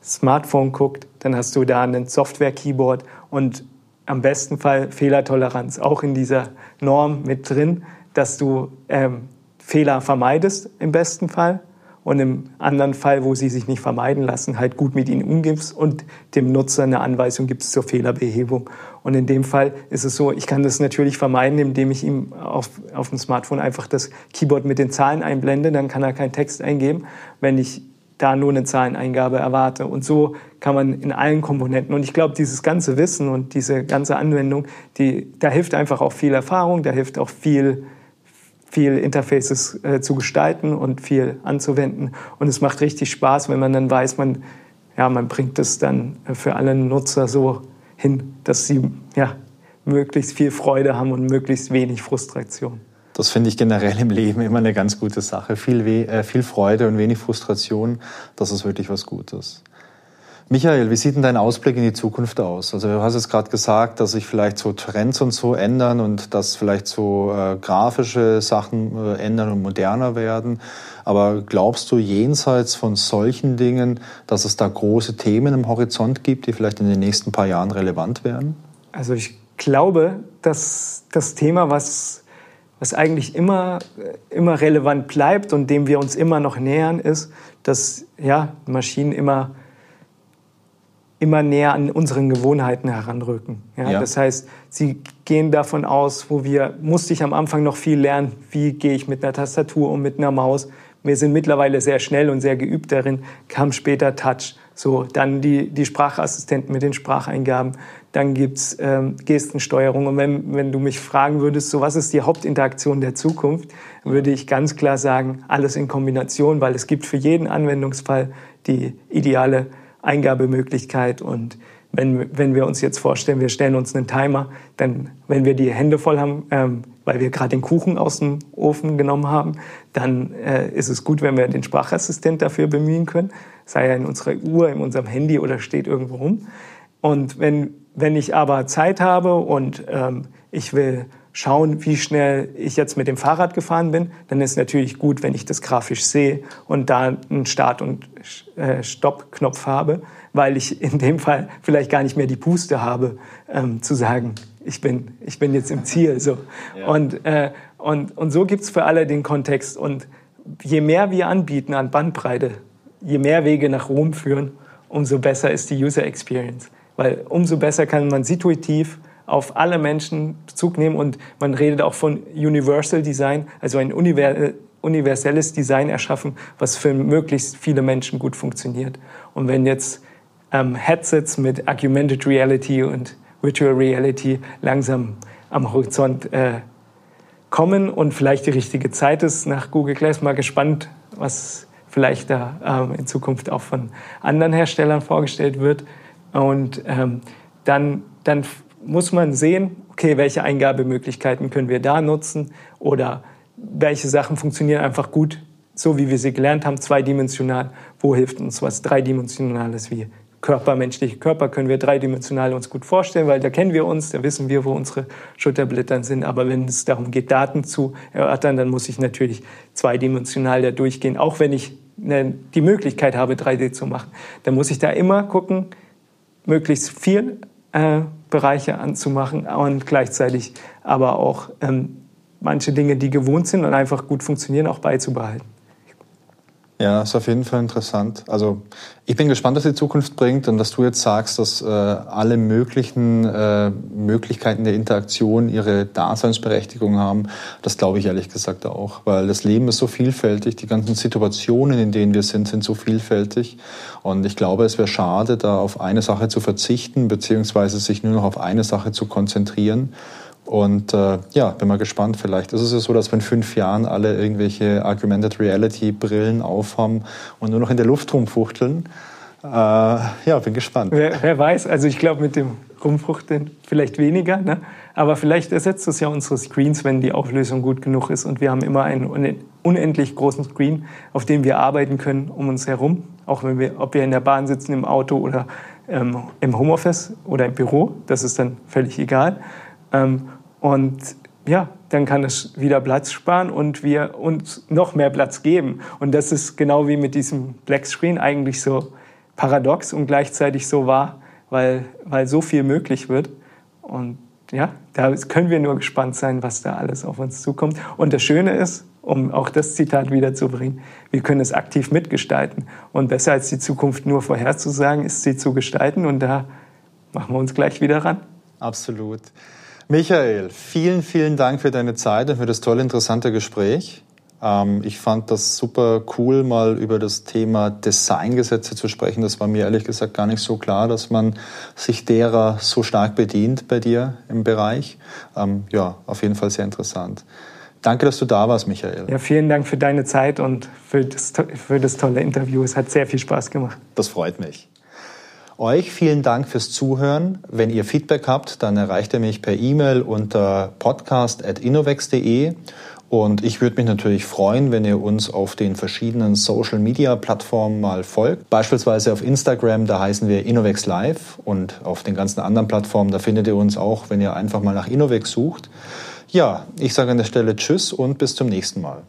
Smartphone guckt, dann hast du da ein Software-Keyboard und am besten Fall Fehlertoleranz auch in dieser Norm mit drin, dass du ähm, Fehler vermeidest im besten Fall und im anderen Fall, wo sie sich nicht vermeiden lassen, halt gut mit ihnen umgibst und dem Nutzer eine Anweisung gibst zur Fehlerbehebung. Und in dem Fall ist es so, ich kann das natürlich vermeiden, indem ich ihm auf, auf dem Smartphone einfach das Keyboard mit den Zahlen einblende, dann kann er keinen Text eingeben. Wenn ich da nur eine Zahleneingabe erwarte. Und so kann man in allen Komponenten. Und ich glaube, dieses ganze Wissen und diese ganze Anwendung, die, da hilft einfach auch viel Erfahrung, da hilft auch viel viel Interfaces äh, zu gestalten und viel anzuwenden. Und es macht richtig Spaß, wenn man dann weiß, man, ja, man bringt es dann für alle Nutzer so hin, dass sie ja, möglichst viel Freude haben und möglichst wenig Frustration. Das finde ich generell im Leben immer eine ganz gute Sache. Viel, äh, viel Freude und wenig Frustration, das ist wirklich was Gutes. Michael, wie sieht denn dein Ausblick in die Zukunft aus? Also du hast jetzt gerade gesagt, dass sich vielleicht so Trends und so ändern und dass vielleicht so äh, grafische Sachen äh, ändern und moderner werden. Aber glaubst du jenseits von solchen Dingen, dass es da große Themen im Horizont gibt, die vielleicht in den nächsten paar Jahren relevant werden? Also ich glaube, dass das Thema, was, was eigentlich immer, immer relevant bleibt und dem wir uns immer noch nähern, ist, dass ja, Maschinen immer immer näher an unseren Gewohnheiten heranrücken. Ja, ja. Das heißt, sie gehen davon aus, wo wir, musste ich am Anfang noch viel lernen, wie gehe ich mit einer Tastatur um, mit einer Maus. Wir sind mittlerweile sehr schnell und sehr geübt darin, kam später Touch. So, dann die, die Sprachassistenten mit den Spracheingaben, dann gibt's ähm, Gestensteuerung. Und wenn, wenn du mich fragen würdest, so was ist die Hauptinteraktion der Zukunft, würde ich ganz klar sagen, alles in Kombination, weil es gibt für jeden Anwendungsfall die ideale Eingabemöglichkeit und wenn, wenn wir uns jetzt vorstellen, wir stellen uns einen Timer, dann, wenn wir die Hände voll haben, ähm, weil wir gerade den Kuchen aus dem Ofen genommen haben, dann äh, ist es gut, wenn wir den Sprachassistent dafür bemühen können, sei er in unserer Uhr, in unserem Handy oder steht irgendwo rum. Und wenn, wenn ich aber Zeit habe und ähm, ich will schauen, wie schnell ich jetzt mit dem Fahrrad gefahren bin, dann ist natürlich gut, wenn ich das grafisch sehe und da einen Start- und äh, Stopp-Knopf habe, weil ich in dem Fall vielleicht gar nicht mehr die Puste habe, ähm, zu sagen, ich bin, ich bin jetzt im Ziel. So. Ja. Und, äh, und, und so gibt's für alle den Kontext. Und je mehr wir anbieten an Bandbreite, je mehr Wege nach Rom führen, umso besser ist die User Experience. Weil umso besser kann man situativ auf alle Menschen Bezug nehmen und man redet auch von Universal Design, also ein universelles Design erschaffen, was für möglichst viele Menschen gut funktioniert. Und wenn jetzt ähm, Headsets mit Augmented Reality und Virtual Reality langsam am Horizont äh, kommen und vielleicht die richtige Zeit ist, nach Google Glass mal gespannt, was vielleicht da ähm, in Zukunft auch von anderen Herstellern vorgestellt wird. Und ähm, dann, dann muss man sehen, okay, welche Eingabemöglichkeiten können wir da nutzen oder welche Sachen funktionieren einfach gut, so wie wir sie gelernt haben, zweidimensional. Wo hilft uns was Dreidimensionales wie Körper, menschliche Körper können wir dreidimensional uns gut vorstellen, weil da kennen wir uns, da wissen wir, wo unsere Schulterblätter sind. Aber wenn es darum geht, Daten zu erörtern, dann muss ich natürlich zweidimensional da durchgehen. Auch wenn ich ne, die Möglichkeit habe, 3D zu machen, dann muss ich da immer gucken, möglichst viel äh, Bereiche anzumachen und gleichzeitig aber auch ähm, manche Dinge, die gewohnt sind und einfach gut funktionieren, auch beizubehalten. Ja, ist auf jeden Fall interessant. Also ich bin gespannt, was die Zukunft bringt und dass du jetzt sagst, dass äh, alle möglichen äh, Möglichkeiten der Interaktion ihre Daseinsberechtigung haben. Das glaube ich ehrlich gesagt auch, weil das Leben ist so vielfältig, die ganzen Situationen, in denen wir sind, sind so vielfältig und ich glaube, es wäre schade, da auf eine Sache zu verzichten beziehungsweise sich nur noch auf eine Sache zu konzentrieren. Und äh, ja, bin mal gespannt. Vielleicht ist es ja so, dass wir in fünf Jahren alle irgendwelche Augmented Reality Brillen aufhaben und nur noch in der Luft rumfuchteln. Äh, ja, bin gespannt. Wer, wer weiß, also ich glaube mit dem Rumfuchteln vielleicht weniger, ne? aber vielleicht ersetzt es ja unsere Screens, wenn die Auflösung gut genug ist und wir haben immer einen unendlich großen Screen, auf dem wir arbeiten können um uns herum, auch wenn wir, ob wir in der Bahn sitzen, im Auto oder ähm, im Homeoffice oder im Büro, das ist dann völlig egal. Ähm, und ja, dann kann es wieder Platz sparen und wir uns noch mehr Platz geben. Und das ist genau wie mit diesem Black Screen eigentlich so paradox und gleichzeitig so wahr, weil, weil so viel möglich wird. Und ja, da können wir nur gespannt sein, was da alles auf uns zukommt. Und das Schöne ist, um auch das Zitat wiederzubringen, wir können es aktiv mitgestalten. Und besser als die Zukunft nur vorherzusagen, ist sie zu gestalten. Und da machen wir uns gleich wieder ran. Absolut. Michael, vielen, vielen Dank für deine Zeit und für das tolle, interessante Gespräch. Ähm, ich fand das super cool, mal über das Thema Designgesetze zu sprechen. Das war mir ehrlich gesagt gar nicht so klar, dass man sich derer so stark bedient bei dir im Bereich. Ähm, ja, auf jeden Fall sehr interessant. Danke, dass du da warst, Michael. Ja, vielen Dank für deine Zeit und für das, für das tolle Interview. Es hat sehr viel Spaß gemacht. Das freut mich. Euch vielen Dank fürs Zuhören. Wenn ihr Feedback habt, dann erreicht ihr mich per E-Mail unter podcast.innovex.de. Und ich würde mich natürlich freuen, wenn ihr uns auf den verschiedenen Social-Media-Plattformen mal folgt. Beispielsweise auf Instagram, da heißen wir Innovex Live. Und auf den ganzen anderen Plattformen, da findet ihr uns auch, wenn ihr einfach mal nach Innovex sucht. Ja, ich sage an der Stelle Tschüss und bis zum nächsten Mal.